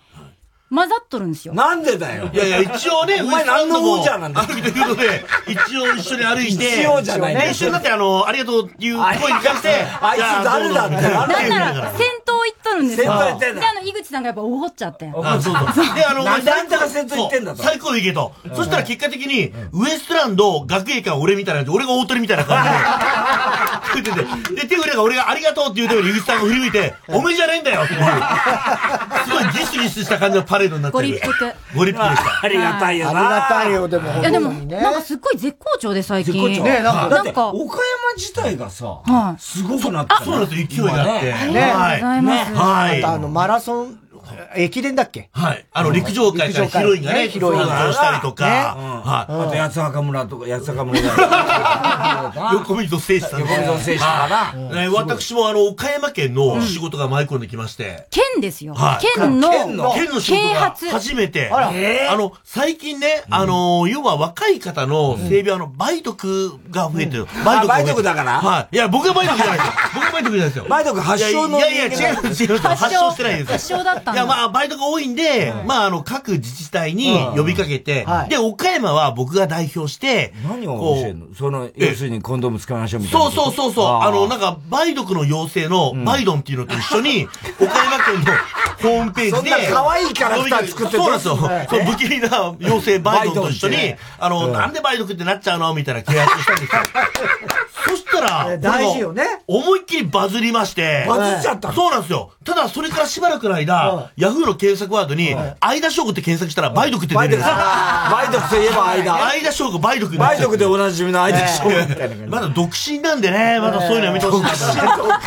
混ざっとるんですよ。なんでだよ。いやいや、一応ね、お前何の王者なんだ歩きということで、一応一緒に歩いて、一応じゃない一緒になって、あの、ありがとうっていう声に関して、あいつ誰だってなんなんなら、先頭行っとるんですよ。先頭行ってんだで、あの、井口さんがやっぱおごっちゃって。あ、そうそう。で、あの、なんであんたが先頭行ってんだと最高行けと。そしたら結果的に、ウエストランド、学芸館俺みたいな俺が大鳥みたいな感じで、言ってて、で、手振れが俺がありがとうって言うときに、井口さんが振り向いて、おめえじゃないんだよって。すごいギスギスした感じのパレードになってる。ご立腹。ご立腹でした。ありがたいよな。ありがたいよ、でも。いやでも、なんかすっごい絶好調で最近。絶好調ねなんかだって、なんか岡山自体がさ、はいすごくなってそうなんですよ、勢いがあって。ねありがとうございます。はい。あとあの、マラソン、駅伝だっけ？はい。あの、陸上界からヒロインがね、陸上界ね登場したりとか、ね。はあと、八つ墓村とか、八つ墓村。だい。横溝聖史さんね。横溝聖史かな。はい。ね私もあの、岡山県の仕事が舞い込んできまして、県ですよ。はい。県の、県の、県の仕事。初めて、あら。あの、最近ね、あの、要は若い方の整備、あの、梅毒が増えてる。梅あ梅毒が増えてる。毒だから？はい。いや、僕が梅毒じゃないですよ。僕が梅毒じゃないですよ。梅毒発症のいやいや、いや違う、違う、発症。してないですよ。発症だったんだいや、まあ、梅毒多いんで、まあ、あの、各自治体に呼びかけては、い。で、岡山は僕が代表して、何を教えるの？その、要するにコンドーム使いましょうみたいなそう。そうそうそう。あの、なんか、梅毒の陽性のバイドンっていうのと一緒に、岡山県のホームページで。そんな可愛いキャラクター作ってそうなんですよ。そう、不気味な陽性バイドンと一緒にあの、なんで梅毒ってなっちゃうの？みたいな契約したんですよ。そ したら、え大事よね思いっきりバズりまして。バズっちゃったのそうなんですよ。ただ、それからしばらくの間、ヤフーの検索ワードに、相田翔吾って検索したら、梅毒って出るんですよ。梅毒 といえば間。相田翔吾、梅毒梅毒でおなじみの間翔みたいな感じ。まだ独身なんでね、まだそういうのやめてほしいな。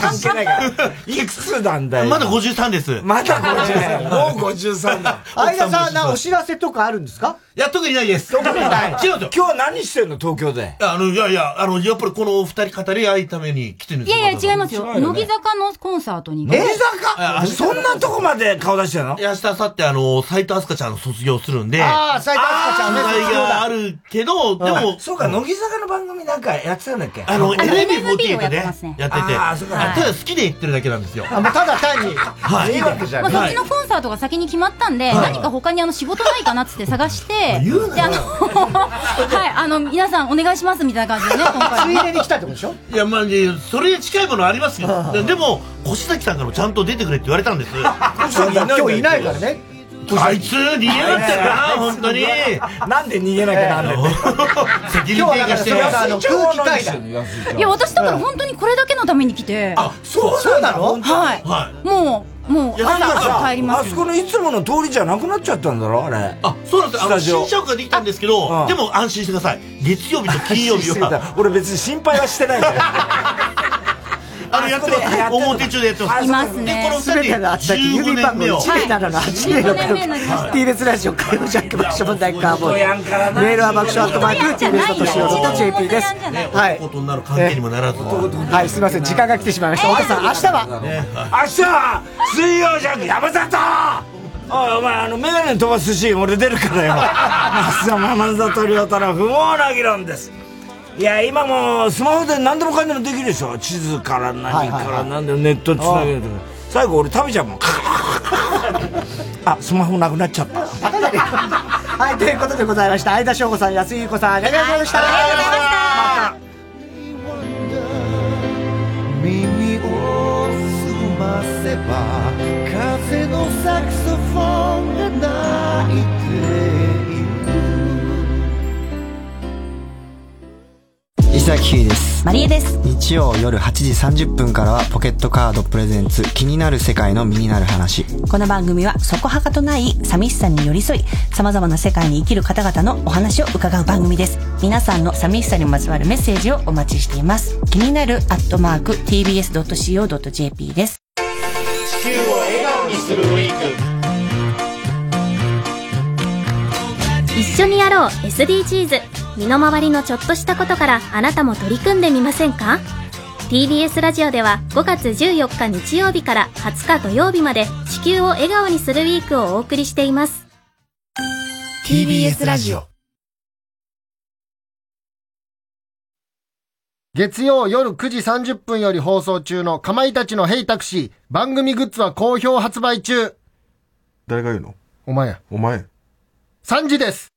関係ないから。いくつなんだよ。まだ53です。まだ53。もう53だ。相田さん、なお知らせとかあるんですか？いや、特にないです。特にない違うんですよ。今日は何してんの？東京で。あの、いやいや、あの、やっぱりこのお二人語り合いために来てるんですよ。いやいや、違いますよ。乃木坂のコンサートに。乃木坂？そんなとこまで顔出してるのいや、明日、明後日、あの、斎藤飛鳥ちゃん卒業するんで。ああ、斎藤飛鳥ちゃんね、卒業だ。があるけど、でも、そうか、乃木坂の番組なんかやってたんだっけ？あの、の NMB48 をやっててて。あーそうかあただ好きで言ってるだけなんですよ。あもうただ単に。はい。いいわけじゃまあ、ん。そっちのコンサートが先に決まったんで、何か他にあの仕事ないかなっつって探して、で、あの、はい、あの、皆さんお願いしますみたいな感じでね、今回。ついでに来たってことでしょ？いや、まあ、ねそれに近いものありますよ。ででも、越崎さんからもちゃんと出てくれって言われたんです。今日いないからね。あいつ、逃げやがってるな、本当に。なんで逃げなきゃなん責任転嫁して今日はだからそれはあの空気階段。いや、私だから本当にこれだけのために来て、あ、そうなの？はい。はい。もう、もう、朝朝帰りますあそこのいつもの通りじゃなくなっちゃったんだろあれ。あ、そうなんです。あの、スタジオ新社屋ができたんですけど、うんでも安心してください。月曜日と金曜日は、俺別に心配はしてないんだよ。あの、やってます。表中でやってます。いますね。で、このすべての二人、あった指15番号年目を。1年なのの8年の15年目になりました。TBS ラジオ火曜ジャック爆笑問題カーボーイメールは爆笑アットマーク TBS.CO.JP です。ね、はい。ことになる関係にもならず。はいすみません。時間が来てしまいました。太田さん明日は？明日は水曜ジャンク山里。おいお前あのメガネ飛ばすシーン俺出るからよ。松田山里亮太の不毛な議論ですいや、今もスマホで何でもかんでもできるでしょ。地図から何から何でもネットつなげるとか。最後俺食べちゃうもん。あ、スマホなくなっちゃった。はい、ということでございました。相田翔吾さん、安井優子さん、ありがとうございました。ありがとうございました。風のサクソフォンが泣いて伊崎ひいです。マリエです。日曜夜8時30分からはポケットカードプレゼンツ気になる世界の身になる話。この番組はそこはかとない寂しさに寄り添い、様々な世界に生きる方々のお話を伺う番組です。皆さんの寂しさにまつわるメッセージをお待ちしています。気になるアットマーク tbs.co.jp です。地球を笑顔にするウィーク一緒にやろう SDGs 身の回りのちょっとしたことからあなたも取り組んでみませんか？TBS ラジオでは5月14日日曜日から20日土曜日まで地球を笑顔にするウィークをお送りしています。TBS ラジオ。月曜夜9時30分より放送中のかまいたちのヘイタクシー番組グッズは好評発売中。誰が言うの？お前。や。お前。3時です